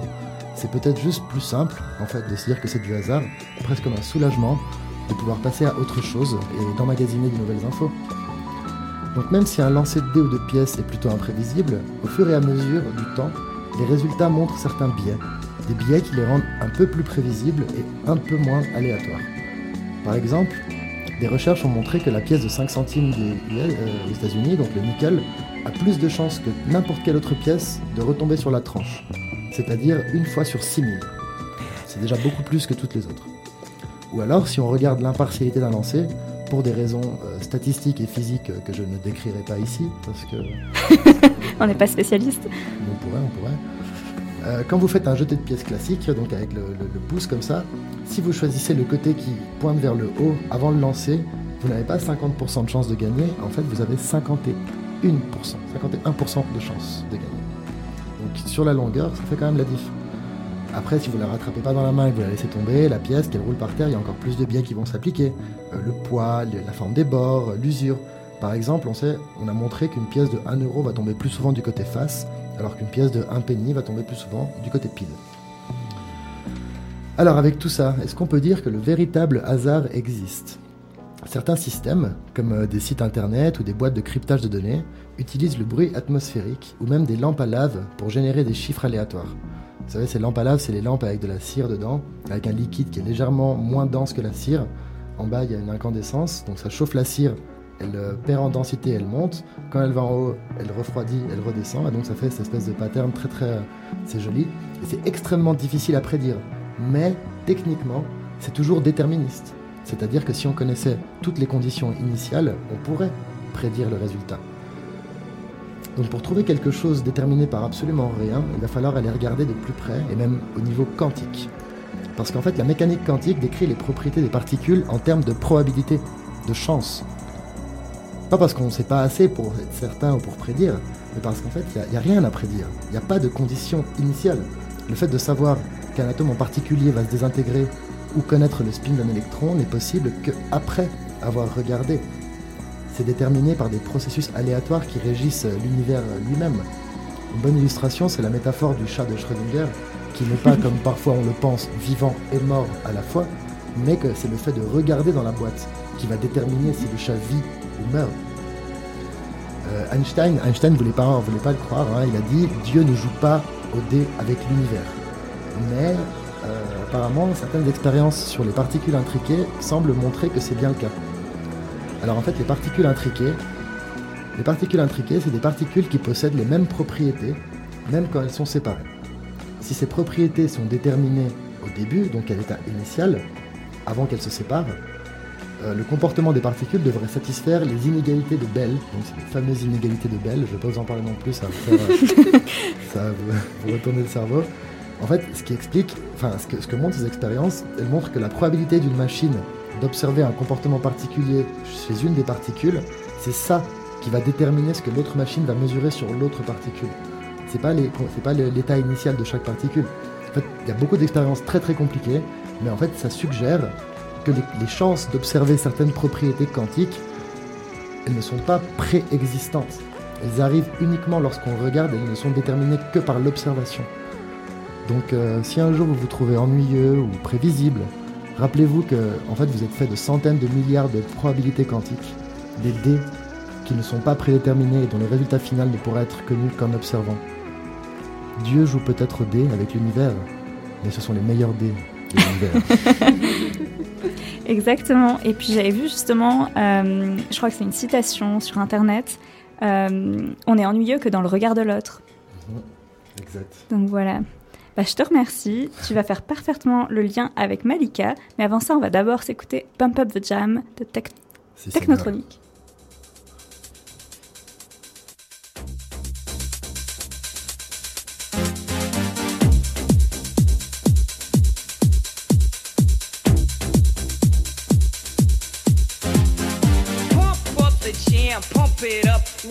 C'est peut-être juste plus simple en fait de se dire que c'est du hasard, presque comme un soulagement de pouvoir passer à autre chose et d'emmagasiner de nouvelles infos. Donc même si un lancer de dés ou de pièces est plutôt imprévisible, au fur et à mesure du temps, les résultats montrent certains biais, des biais qui les rendent un peu plus prévisibles et un peu moins aléatoires. Par exemple, des recherches ont montré que la pièce de 5 centimes des euh, aux États-Unis, donc le nickel, a plus de chances que n'importe quelle autre pièce de retomber sur la tranche, c'est-à-dire une fois sur 6000. C'est déjà beaucoup plus que toutes les autres. Ou alors, si on regarde l'impartialité d'un lancer, pour des raisons euh, statistiques et physiques euh, que je ne décrirai pas ici, parce que On n'est pas spécialiste. on pourrait, on pourrait. Euh, quand vous faites un jeté de pièces classique, donc avec le, pouce comme ça, si vous choisissez le côté qui pointe vers le haut avant le lancer, vous n'avez pas 50% de chance de gagner, en fait vous avez 51%, 51% de chance de gagner. Donc sur la longueur, ça fait quand même la diff. Après, si vous la rattrapez pas dans la main et que vous la laissez tomber, la pièce, qu'elle roule par terre, il y a encore plus de biais qui vont s'appliquer. Euh, le poids, la forme des bords, euh, l'usure. Par exemple, on, sait, on a montré qu'une pièce de 1 euro va tomber plus souvent du côté face, alors qu'une pièce de 1 penny va tomber plus souvent du côté pile. Alors avec tout ça, est-ce qu'on peut dire que le véritable hasard existe? Certains systèmes, comme euh, des sites internet ou des boîtes de cryptage de données, utilisent le bruit atmosphérique ou même des lampes à lave pour générer des chiffres aléatoires. Vous savez, ces lampes à lave, c'est les lampes avec de la cire dedans, avec un liquide qui est légèrement moins dense que la cire. En bas, il y a une incandescence, donc ça chauffe la cire, elle euh, perd en densité, elle monte. Quand elle va en haut, elle refroidit, elle redescend, et donc ça fait cette espèce de pattern très très... euh, c'est joli. Et c'est extrêmement difficile à prédire, mais techniquement, c'est toujours déterministe. C'est-à-dire que si on connaissait toutes les conditions initiales, on pourrait prédire le résultat. Donc pour trouver quelque chose déterminé par absolument rien, il va falloir aller regarder de plus près, et même au niveau quantique. Parce qu'en fait, la mécanique quantique décrit les propriétés des particules en termes de probabilité, de chance. Pas parce qu'on ne sait pas assez pour être certain ou pour prédire, mais parce qu'en fait, il n'y a, rien à prédire. Il n'y a pas de condition initiale. Le fait de savoir qu'un atome en particulier va se désintégrer ou connaître le spin d'un électron n'est possible qu'après avoir regardé. C'est déterminé par des processus aléatoires qui régissent l'univers lui-même. Une bonne illustration, c'est la métaphore du chat de Schrödinger, qui n'est pas comme parfois on le pense, vivant et mort à la fois, mais que c'est le fait de regarder dans la boîte qui va déterminer si le chat vit Euh, Einstein, Einstein voulait pas, voulait pas le croire, hein, il a dit Dieu ne joue pas au dé avec l'univers. Mais euh, apparemment, certaines expériences sur les particules intriquées semblent montrer que c'est bien le cas. Alors en fait, les particules intriquées, les particules intriquées, c'est des particules qui possèdent les mêmes propriétés, même quand elles sont séparées. Si ces propriétés sont déterminées au début, donc à l'état initial, avant qu'elles se séparent, euh, le comportement des particules devrait satisfaire les inégalités de Bell, donc c'est les fameuses inégalités de Bell, je ne vais pas vous en parler non plus, ça va vous, faire, ça va vous, vous retourner le cerveau. En fait, ce qui explique, enfin, ce que, ce que montrent ces expériences, elles montrent que la probabilité d'une machine d'observer un comportement particulier chez une des particules, c'est ça qui va déterminer ce que l'autre machine va mesurer sur l'autre particule. C'est pas les- c'est pas l'état initial de chaque particule. En fait, il y a beaucoup d'expériences très très compliquées, mais en fait, ça suggère que les, chances d'observer certaines propriétés quantiques, elles ne sont pas préexistantes. Elles arrivent uniquement lorsqu'on regarde et elles ne sont déterminées que par l'observation. Donc euh, si un jour vous vous trouvez ennuyeux ou prévisible, rappelez-vous que en fait vous êtes fait de centaines de milliards de probabilités quantiques, des dés qui ne sont pas prédéterminés et dont le résultat final ne pourra être connu qu'en observant. Dieu joue peut-être au dé avec l'univers, mais ce sont les meilleurs dés de l'univers. Exactement. Et puis j'avais vu justement, euh, je crois que c'est une citation sur Internet, euh, on est ennuyeux que dans le regard de l'autre. exact. Donc voilà. Bah, je te remercie. Tu vas faire parfaitement le lien avec Malika. Mais avant ça, on va d'abord s'écouter Pump Up the Jam de c'est Technotronic.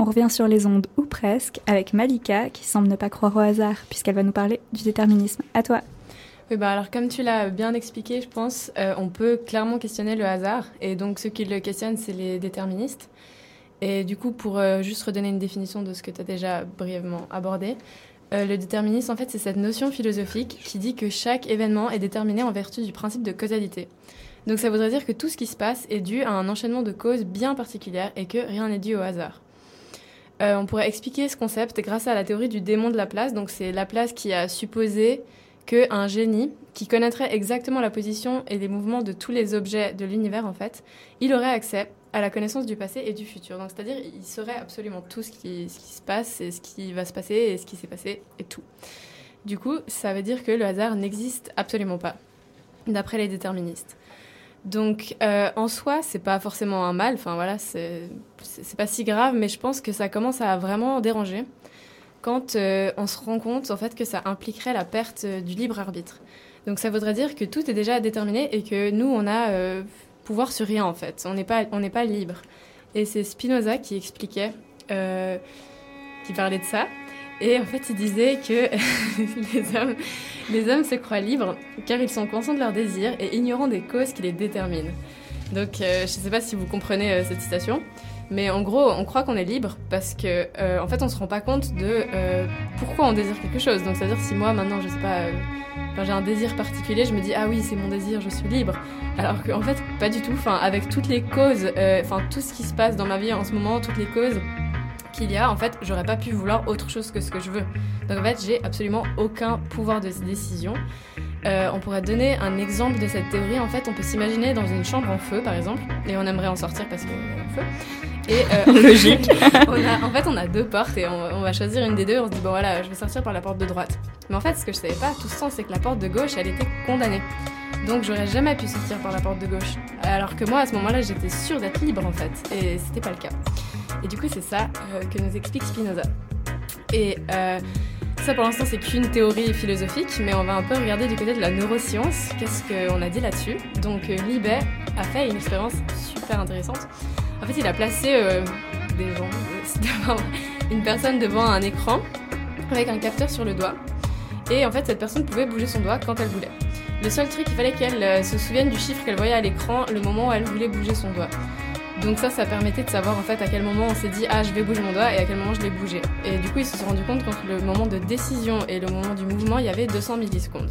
On revient sur les ondes ou presque avec Malika qui semble ne pas croire au hasard puisqu'elle va nous parler du déterminisme. À toi. Oui, bah alors comme tu l'as bien expliqué, je pense, euh, on peut clairement questionner le hasard. Et donc ceux qui le questionnent, c'est les déterministes. Et du coup, pour euh, juste redonner une définition de ce que tu as déjà brièvement abordé, euh, le déterminisme, en fait, c'est cette notion philosophique qui dit que chaque événement est déterminé en vertu du principe de causalité. Donc ça voudrait dire que tout ce qui se passe est dû à un enchaînement de causes bien particulières et que rien n'est dû au hasard. Euh, on pourrait expliquer ce concept grâce à la théorie du démon de Laplace. Donc c'est Laplace qui a supposé qu'un génie qui connaîtrait exactement la position et les mouvements de tous les objets de l'univers, en fait, il aurait accès à la connaissance du passé et du futur. Donc, c'est-à-dire, il saurait absolument tout ce qui, ce qui se passe et ce qui va se passer et ce qui s'est passé et tout. Du coup, ça veut dire que le hasard n'existe absolument pas, d'après les déterministes. Donc, euh, en soi, c'est pas forcément un mal. Enfin, voilà, c'est pas si grave, mais je pense que ça commence à vraiment déranger quand euh, on se rend compte en fait que ça impliquerait la perte euh, du libre arbitre. Donc, ça voudrait dire que tout est déjà déterminé et que nous, on a pouvoir sur rien en fait. On n'est pas, on n'est pas libre. Et c'est Spinoza qui expliquait, qui parlait de ça. Et en fait, il disait que les hommes, se croient libres car ils sont conscients de leurs désirs et ignorant des causes qui les déterminent. Donc, euh, je ne sais pas si vous comprenez euh, cette citation, mais en gros, on croit qu'on est libre parce que, euh, en fait, on se rend pas compte de pourquoi on désire quelque chose. Donc, c'est-à-dire si moi maintenant, je sais pas, j'ai un désir particulier, je me dis ah oui, c'est mon désir, je suis libre. Alors qu'en fait, pas du tout. Enfin, avec toutes les causes, enfin tout ce qui se passe dans ma vie en ce moment, toutes les causes qu'il y a, en fait, j'aurais pas pu vouloir autre chose que ce que je veux. Donc en fait, j'ai absolument aucun pouvoir de décision. Euh, on pourrait donner un exemple de cette théorie. En fait, on peut s'imaginer dans une chambre en feu, par exemple, et on aimerait en sortir parce qu'il y a un feu. Et euh, Logique. on a- en fait, on a deux portes et on, on va choisir une des deux. On se dit bon voilà, je vais sortir par la porte de droite. Mais en fait, ce que je savais pas tout ce temps, c'est que la porte de gauche, elle était condamnée. Donc j'aurais jamais pu sortir par la porte de gauche. Alors que moi, à ce moment-là, j'étais sûre d'être libre en fait, et c'était pas le cas. Et du coup, c'est ça euh, que nous explique Spinoza. Et euh, ça, pour l'instant, c'est qu'une théorie philosophique, mais on va un peu regarder du côté de la neuroscience. Qu'est-ce qu'on a dit là-dessus? Donc, euh, Libet a fait une expérience super intéressante. En fait, il a placé des gens, une personne devant un écran avec un capteur sur le doigt. Et en fait, cette personne pouvait bouger son doigt quand elle voulait. Le seul truc, il fallait qu'elle se souvienne du chiffre qu'elle voyait à l'écran le moment où elle voulait bouger son doigt. Donc ça, ça permettait de savoir en fait à quel moment on s'est dit ah je vais bouger mon doigt et à quel moment je l'ai bougé. Et du coup, ils se sont rendus compte qu'entre le moment de décision et le moment du mouvement, il y avait 200 millisecondes.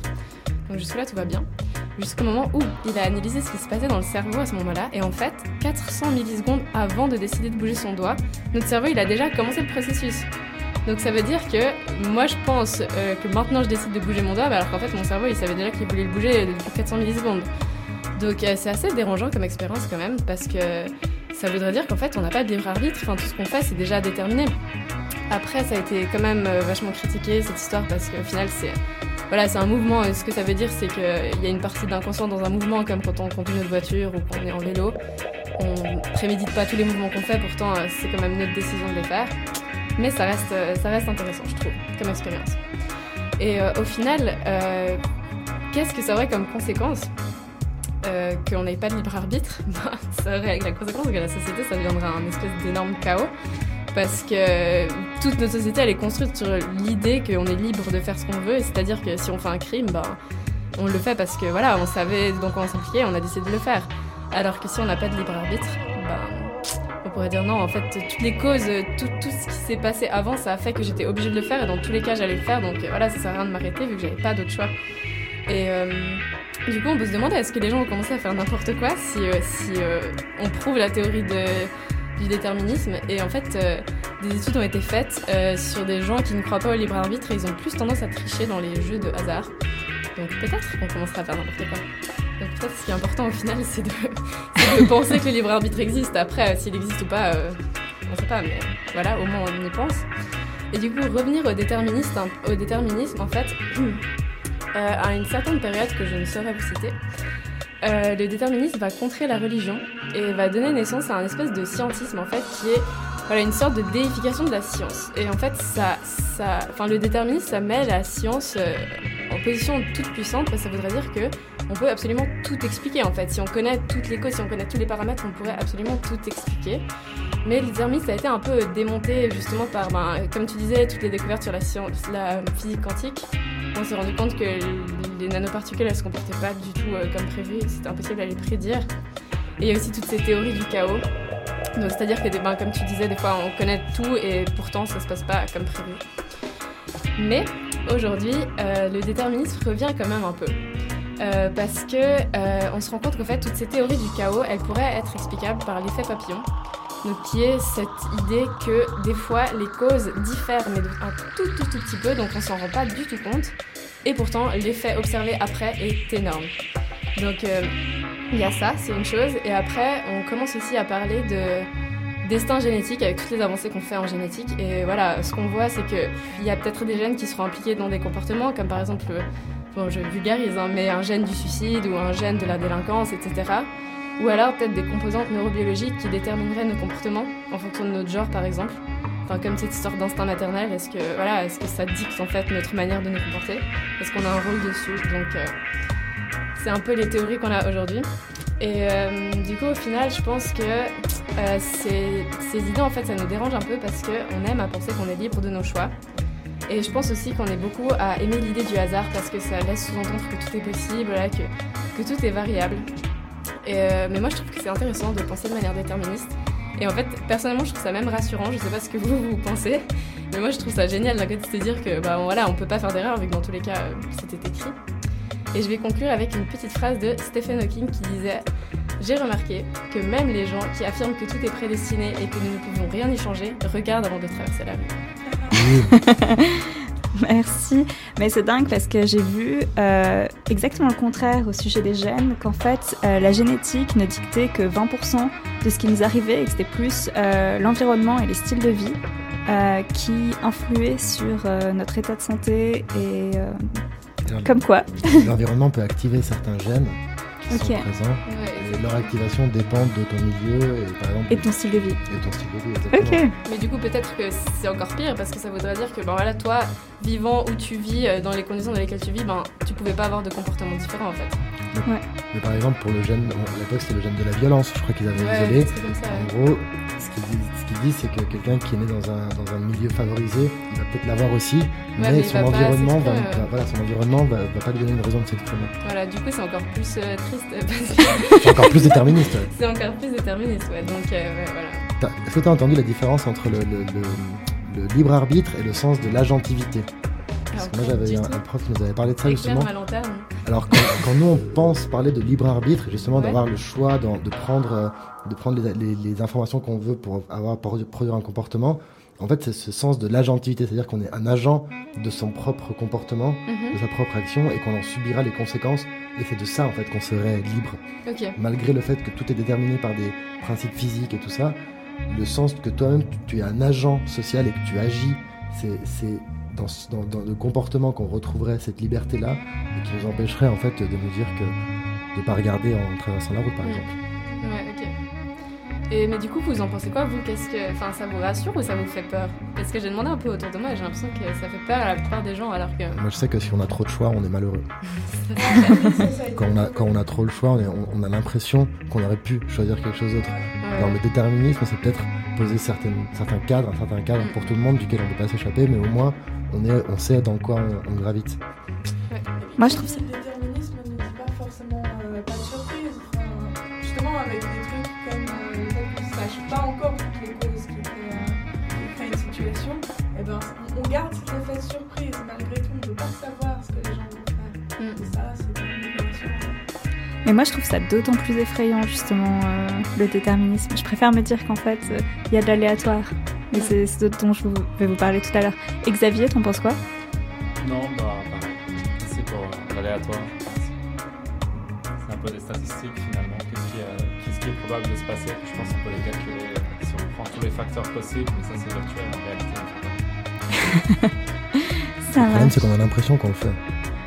Donc jusque là, tout va bien. Jusqu'au moment où il a analysé ce qui se passait dans le cerveau à ce moment-là. Et en fait, 400 millisecondes avant de décider de bouger son doigt, notre cerveau, il a déjà commencé le processus. Donc ça veut dire que moi je pense euh, que maintenant je décide de bouger mon doigt, bah, alors qu'en fait mon cerveau il savait déjà qu'il voulait le bouger depuis 400 millisecondes. Donc euh, c'est assez dérangeant comme expérience quand même parce que ça voudrait dire qu'en fait on n'a pas de libre arbitre, enfin tout ce qu'on fait c'est déjà déterminé. Après ça a été quand même euh, vachement critiqué cette histoire parce qu'au final c'est voilà, c'est un mouvement. Et ce que ça veut dire, c'est qu'il y a une partie d'inconscient dans un mouvement, comme quand on conduit notre voiture ou qu'on est en vélo. On prémédite pas tous les mouvements qu'on fait, pourtant euh, c'est quand même notre décision de les faire. Mais ça reste, intéressant, je trouve, comme expérience. Et au final, qu'est-ce que ça aurait comme conséquence euh, qu'on n'ait pas de libre arbitre Ben, Ça aurait la conséquence que la société, ça deviendrait un espèce d'énorme chaos. Parce que toute notre société, elle est construite sur l'idée qu'on est libre de faire ce qu'on veut. C'est-à-dire que si on fait un crime, ben, on le fait parce que voilà, on savait quoi on s'impliquait, on a décidé de le faire. Alors que si on n'a pas de libre arbitre, ben, on pourrait dire non, en fait, toutes les causes, tout, tout ce qui s'est passé avant, ça a fait que j'étais obligée de le faire et dans tous les cas, j'allais le faire. Donc voilà, ça sert à rien de m'arrêter vu que j'avais pas d'autre choix. Et euh, du coup, on peut se demander est-ce que les gens ont commencé à faire n'importe quoi si, euh, euh, on prouve la théorie du déterminisme? Et en fait, euh, des études ont été faites sur des gens qui ne croient pas au libre arbitre et ils ont plus tendance à tricher dans les jeux de hasard. Donc peut-être qu'on commencera à faire n'importe quoi. Donc peut-être ce qui est important au final, c'est de, penser que le libre arbitre existe. Après, s'il existe ou pas, on sait pas, mais voilà, au moins on y pense. Et du coup, revenir au déterminisme, au déterminisme en fait, euh, à une certaine période que je ne saurais vous citer, euh, le déterminisme va contrer la religion et va donner naissance à un espèce de scientisme en fait qui est une sorte de déification de la science. Et en fait, le déterminisme, ça met la science euh, en position toute puissante, ça voudrait dire que on peut absolument tout expliquer en fait. Si on connaît toutes les causes, si on connaît tous les paramètres, on pourrait absolument tout expliquer. Mais le déterminisme ça a été un peu démonté justement par, ben, comme tu disais, toutes les découvertes sur la, science, la physique quantique. On s'est rendu compte que les nanoparticules, elles se comportaient pas du tout euh, comme prévu, c'était impossible à les prédire. Et il y a aussi toutes ces théories du chaos. Donc c'est-à-dire que, ben, comme tu disais, des fois on connaît tout et pourtant ça se passe pas comme prévu. Mais aujourd'hui, euh, le déterminisme revient quand même un peu. Euh, parce que on se rend compte qu'en fait toutes ces théories du chaos, elles pourraient être explicables par l'effet papillon. Donc qui est cette idée que des fois les causes diffèrent mais un tout tout tout petit peu, donc on s'en rend pas du tout compte. Et pourtant l'effet observé après est énorme. Donc euh, il y a ça, c'est une chose. Et après, on commence aussi à parler de destin génétique avec toutes les avancées qu'on fait en génétique. Et voilà, ce qu'on voit, c'est qu'il y a peut-être des gènes qui seront impliqués dans des comportements, comme par exemple, euh, bon, je vulgarise, hein, mais un gène du suicide ou un gène de la délinquance, etc. Ou alors peut-être des composantes neurobiologiques qui détermineraient nos comportements en fonction de notre genre, par exemple. Enfin, comme cette histoire d'instinct maternel, est-ce que, voilà, est-ce que ça dicte en fait notre manière de nous comporter? Est-ce qu'on a un rôle dessus? Donc, euh, c'est un peu les théories qu'on a aujourd'hui. Et euh, du coup, au final, je pense que euh, ces, idées, en fait, ça nous dérange un peu parce qu'on aime à penser qu'on est libre de nos choix. Et je pense aussi qu'on est beaucoup à aimer l'idée du hasard parce que ça laisse sous-entendre que tout est possible, que tout est variable. Euh, mais moi, je trouve que c'est intéressant de penser de manière déterministe. Et en fait, personnellement, je trouve ça même rassurant. Je sais pas ce que vous, vous pensez, mais moi, je trouve ça génial d'un côté de se dire que, bah voilà, on peut pas faire d'erreur vu que dans tous les cas, euh, c'était écrit. Et je vais conclure avec une petite phrase de Stephen Hawking qui disait J'ai remarqué que même les gens qui affirment que tout est prédestiné et que nous ne pouvons rien y changer regardent avant de traverser la rue. Merci. Mais c'est dingue parce que j'ai vu euh, exactement le contraire au sujet des gènes, qu'en fait euh, la génétique ne dictait que 20% de ce qui nous arrivait et que c'était plus euh, l'environnement et les styles de vie qui influaient sur notre état de santé et comme quoi. L'environnement peut activer certains gènes qui Ok. sont présents. et leur activation dépend de ton milieu et par exemple Et de ton style de vie. et ton style de vie. exactement. Ok. Mais du coup, peut-être que c'est encore pire parce que ça voudrait dire que, ben voilà, toi, vivant où tu vis, euh, dans les conditions dans lesquelles tu vis, ben, tu pouvais pas avoir de comportement différent en fait. Mais par exemple, pour le gène, à l'époque c'était le gène de la violence, je crois qu'ils avaient Ouais, isolé. ça, en gros, ce qu'ils disent, ce c'est que quelqu'un qui est né dans un, dans un milieu favorisé, il va peut-être l'avoir aussi, mais, mais il son environnement, va, va- euh. voilà, son environnement va, va pas lui donner une raison de s'exprimer. Voilà, du coup, c'est encore plus euh, triste euh, parce que. C'est encore plus déterministe, c'est encore plus déterministe, ouais. Donc, euh, voilà. Est-ce que tu as entendu la différence entre le, le- le- le libre arbitre et le sens de l'agentivité? Parce que moi Alors, j'avais un, prof qui nous avait parlé de ça justement. lanterne. Alors quand, quand nous on pense parler de libre arbitre, justement Ouais. d'avoir le choix dans- de prendre, de prendre les, les- les informations qu'on veut pour avoir pour produire un comportement, en fait c'est ce sens de l'agentivité, c'est-à-dire qu'on est un agent de son propre comportement, Mhm. de sa propre action et qu'on en subira les conséquences. Et c'est de ça en fait qu'on serait libre, malgré le fait que tout est déterminé par des principes physiques et tout ça. Le sens que toi-même tu, tu es un agent social et que tu agis, c'est dans, ce- dans- dans le comportement qu'on retrouverait cette liberté-là et qui nous empêcherait en fait de nous dire que de pas regarder en traversant la route par exemple. Ouais. Et mais du coup, vous en pensez quoi, vous? Qu'est-ce que, enfin, ça vous rassure ou ça vous fait peur? Parce que j'ai demandé un peu autour de moi, et j'ai l'impression que ça fait peur à la plupart des gens, alors que. Moi je sais que si on a trop de choix, on est malheureux. quand, on a, quand on a trop le choix, on, est- on- on a l'impression qu'on aurait pu choisir quelque chose d'autre. Ouais. Dans le déterminisme, c'est peut-être poser certaines, certains cadres, un certain cadre pour tout le monde duquel on ne peut pas s'échapper, mais au moins on, est, on sait dans quoi on, on gravite. Moi, je trouve ça- Le déterminisme ne dit pas forcément euh, pas de surprise. Enfin, justement, avec on- garde cet effet de surprise. Malgré tout, on ne peut pas savoir ce que les gens vont faire. Mm. Et ça, c'est une. Mais moi, je trouve ça d'autant plus effrayant, justement, euh, le déterminisme. Je préfère me dire qu'en fait, euh, il y a de l'aléatoire. Et c'est ce dont je vais vous parler tout à l'heure. Et Xavier, t'en penses quoi? Non, bah pareil. C'est pour euh, l'aléatoire. C'est un peu des statistiques finalement. Qu'est-ce qui, est- qu'est-ce qui est probable de se passer? Je pense qu'on peut les calculer euh, si on prend tous les facteurs possibles, mais ça c'est virtuel en réalité. Ça Le problème, c'est qu'on a l'impression qu'on le fait.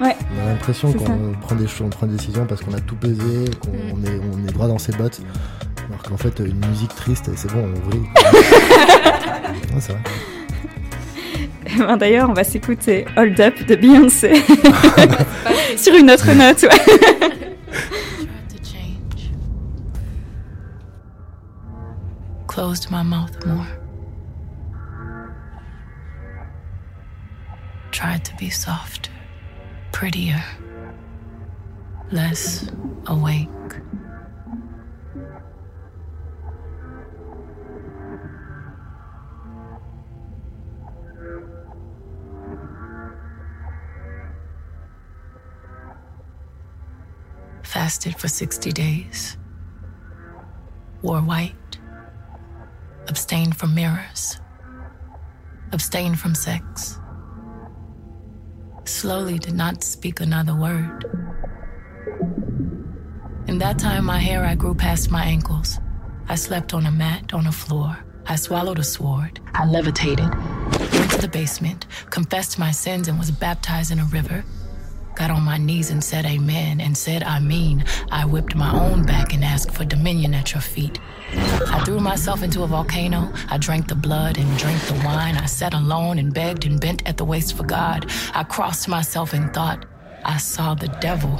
Ouais. On a l'impression qu'on prend des choses, on prend des décisions parce qu'on a tout pesé, qu'on Mm. est, on est droit dans ses bottes. Alors qu'en fait, une musique triste, c'est bon, on vrille. Ouais, c'est vrai. Ben, D'ailleurs, on va s'écouter Hold Up de Beyoncé. Sur une autre note, ouais. Closed my mouth more. Tried to be softer, prettier, less awake. Fasted for 60 days. Wore white. Abstained from mirrors. Abstained from sex. Slowly did not speak another word. In that time, my hair I grew past my ankles. I slept on a mat on a floor. I swallowed a sword. I levitated. Went to the basement, confessed my sins, and was baptized in a river. Got on my knees and said amen and said I mean. I whipped my own back and asked for dominion at your feet. I threw myself into a volcano. I drank the blood and drank the wine. I sat alone and begged and bent at the waist for God. I crossed myself and thought I saw the devil.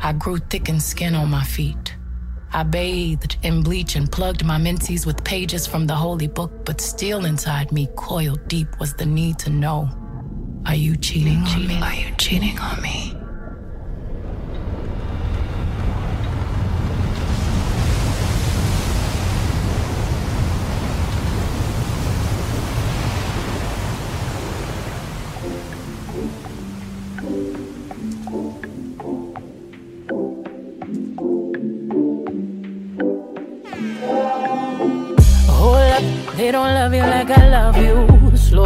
I grew thick in skin on my feet. I bathed in bleach and plugged my menses with pages from the holy book, but still inside me, coiled deep, was the need to know. Are you cheating on me? Are you cheating on me? They don't love you like I love you.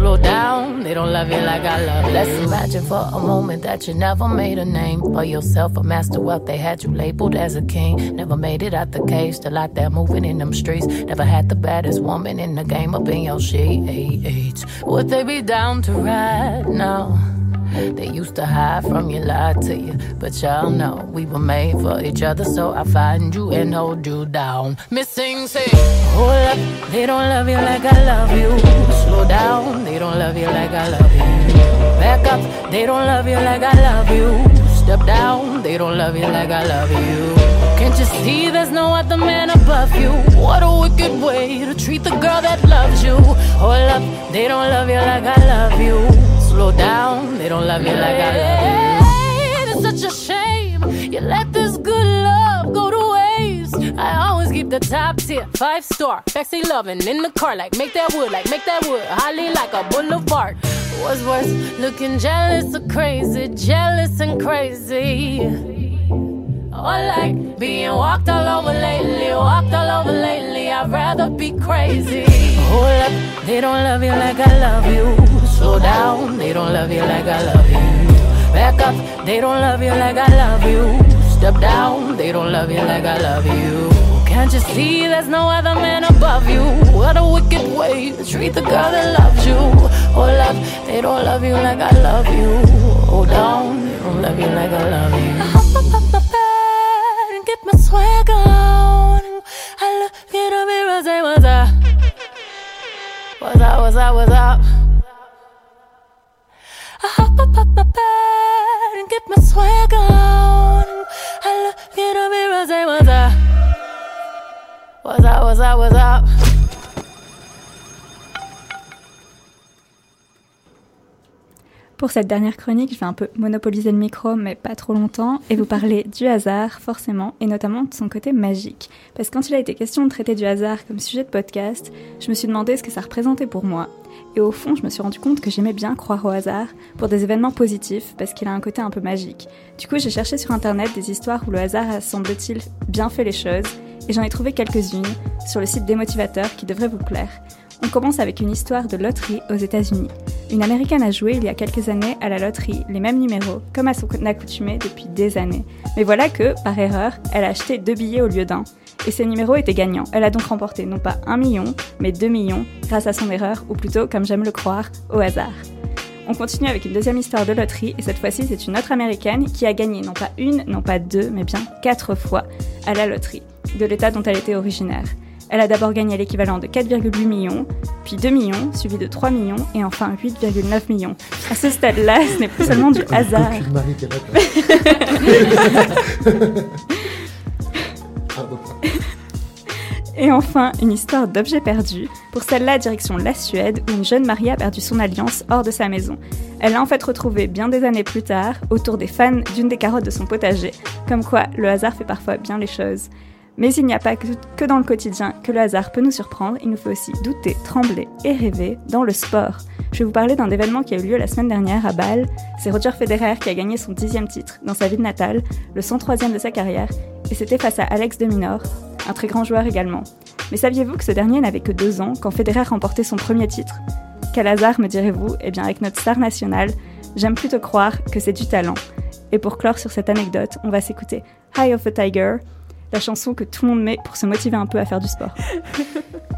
Slow down, they don't love you like I love. Let's imagine for a moment that you never made a name for yourself, a master wealth. They had you labeled as a king. Never made it out the cage, still out there moving in them streets. Never had the baddest woman in the game up in your sheets. Would they be down to ride now? They used to hide from you, lie to you. But y'all know we were made for each other, so I find you and hold you down. Missing, say, hold up, they don't love you like I love you. Slow down, they don't love you like I love you. Back up, they don't love you like I love you. Step down, they don't love you like I love you. Can't you see there's no other man above you? What a wicked way to treat the girl that loves you. Hold up, they don't love you like I love you. Slow down, the top tier, five star, sexy loving in the car, like make that wood, like make that wood, Holly like a boulevard. What's worse, looking jealous or crazy, jealous and crazy. Or like being walked all over lately, walked all over lately. I'd rather be crazy. Hold up, they don't love you like I love you. Slow down, they don't love you like I love you. Back up, they don't love you like I love you. Step down, they don't love you like I love you. Can't you see there's no other man above you? What a wicked way to treat the girl that loves you. Oh, up, they don't love you like I love you. Oh, Hold down, they don't love you like I love you. I hop up up my bed and get my swag on. I look in the mirror, say what's up. What's up, what's up, what's up? I hop up up my bed and get my swag on. I look in the mirror, say what's up. What's up, what's up, what's up? Pour cette dernière chronique, je vais un peu monopoliser le micro, mais pas trop longtemps, et vous parler du hasard, forcément, et notamment de son côté magique. Parce que quand il a été question de traiter du hasard comme sujet de podcast, je me suis demandé ce que ça représentait pour moi. Et au fond, je me suis rendu compte que j'aimais bien croire au hasard pour des événements positifs, parce qu'il a un côté un peu magique. Du coup, j'ai cherché sur internet des histoires où le hasard a, semble-t-il, bien fait les choses, et j'en ai trouvé quelques-unes sur le site des motivateurs qui devraient vous plaire. On commence avec une histoire de loterie aux États-Unis. Une américaine a joué il y a quelques années à la loterie les mêmes numéros, comme à son accoutumée depuis des années. Mais voilà que, par erreur, elle a acheté deux billets au lieu d'un. Et ces numéros étaient gagnants. Elle a donc remporté non pas un million, mais 2 millions, grâce à son erreur, ou plutôt, comme j'aime le croire, au hasard. On continue avec une deuxième histoire de loterie, et cette fois-ci c'est une autre américaine qui a gagné non pas une, non pas deux, mais bien quatre fois à la loterie, de l'état dont elle était originaire. Elle a d'abord gagné l'équivalent de 4,8 millions, puis 2 millions, suivi de 3 millions, et enfin 8,9 millions. À ce stade-là, ce n'est plus seulement du hasard. Et enfin, une histoire d'objet perdu. Pour celle-là, direction la Suède, où une jeune mariée a perdu son alliance hors de sa maison. Elle l'a en fait retrouvée bien des années plus tard, autour des fans d'une des carottes de son potager. Comme quoi, le hasard fait parfois bien les choses. Mais il n'y a pas que dans le quotidien que le hasard peut nous surprendre, il nous faut aussi douter, trembler et rêver dans le sport. Je vais vous parler d'un événement qui a eu lieu la semaine dernière à Bâle. C'est Roger Federer qui a gagné son dixième titre dans sa ville natale, le 103e de sa carrière, et c'était face à Alex de Minaur, un très grand joueur également. Mais saviez-vous que ce dernier n'avait que deux ans quand Federer remportait son premier titre? Quel hasard, me direz-vous? Eh bien, avec notre star nationale, j'aime plutôt croire que c'est du talent. Et pour clore sur cette anecdote, on va s'écouter High of a Tiger, la chanson que tout le monde met pour se motiver un peu à faire du sport.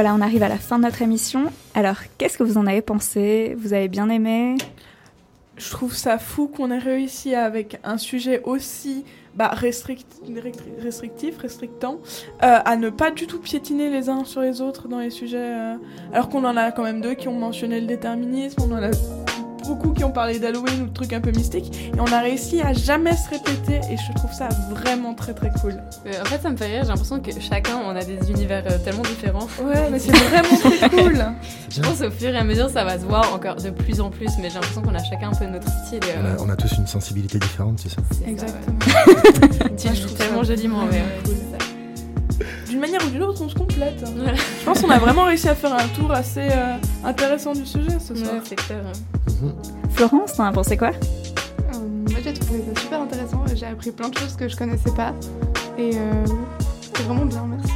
Voilà, on arrive à la fin de notre émission. Alors, qu'est-ce que vous en avez pensé? Vous avez bien aimé? Je trouve ça fou qu'on ait réussi avec un sujet aussi bah, restrict- restri- restrictif, restrictant, euh, à ne pas du tout piétiner les uns sur les autres dans les sujets. euh, alors qu'on en a quand même deux qui ont mentionné le déterminisme, beaucoup qui ont parlé d'Halloween ou de trucs un peu mystiques, et on a réussi à jamais se répéter, et je trouve ça vraiment très très cool. Euh, en fait, ça me fait rire, j'ai l'impression que chacun, on a des univers euh, tellement différents. Ouais, mais c'est vraiment très cool. Je pense au fur et à mesure, ça va se voir encore de plus en plus, mais j'ai l'impression qu'on a chacun un peu notre style. et, On euh, a, on a tous une sensibilité différente, c'est ça Exactement. Tu le dis tellement joliment, mais ouais, ça. D'une manière ou d'une autre, on se complète. hein. Je pense qu'on a vraiment réussi à faire un tour assez euh, intéressant du sujet ce soir. Ouais, c'est clair. Florence, t'en as pensé quoi? Euh, moi j'ai trouvé ça super intéressant, j'ai appris plein de choses que je connaissais pas. Et euh, c'est vraiment bien, merci.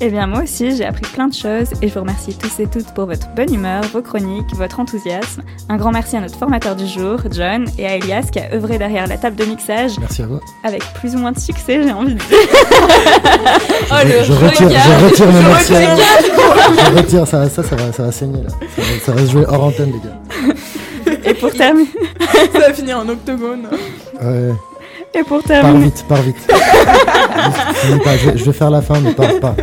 Eh bien, moi aussi, j'ai appris plein de choses et je vous remercie tous et toutes pour votre bonne humeur, vos chroniques, votre enthousiasme. Un grand merci à notre formateur du jour, John, et à Elias qui a œuvré derrière la table de mixage. Merci à vous. Avec plus ou moins de succès, j'ai envie de dire. Je, le je retire, regard. je retire mes merci. Je retire, ça, ça, ça, va, ça va saigner là. Ça va, ça va se jouer hors antenne, les gars. Et pour terminer. Ça va finir en octogone. Ouais. Et pour Pars terminer. vite, pars vite. Je, vais- je vais faire la fin, mais pars pas.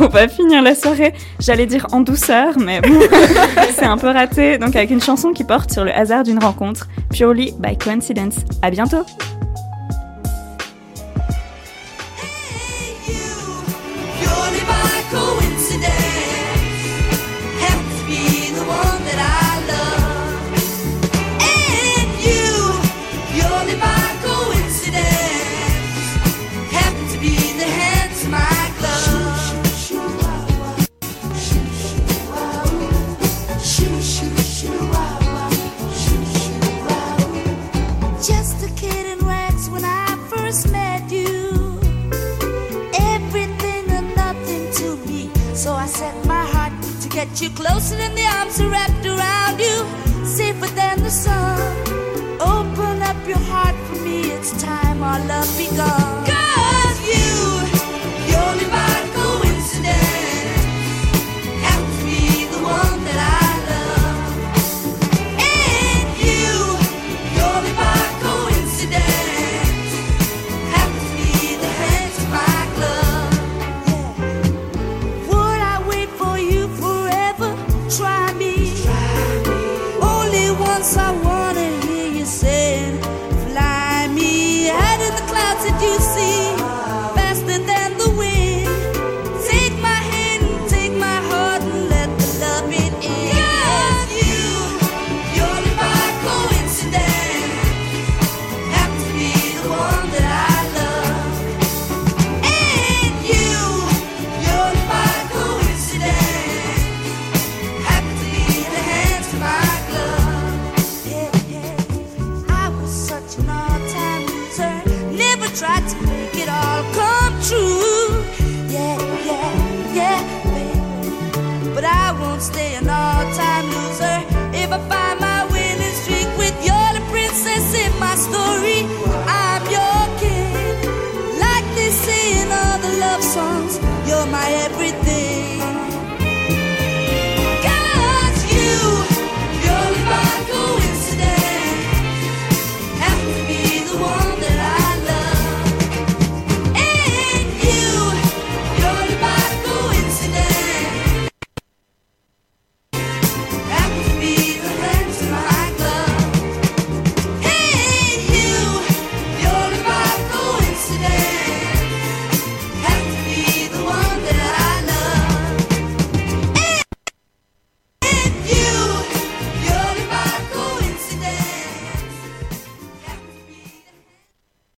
On va finir la soirée, j'allais dire en douceur, mais bon, c'est un peu raté. Donc avec une chanson qui porte sur le hasard d'une rencontre, purely by coincidence. À bientôt. You closer than the arms are wrapped around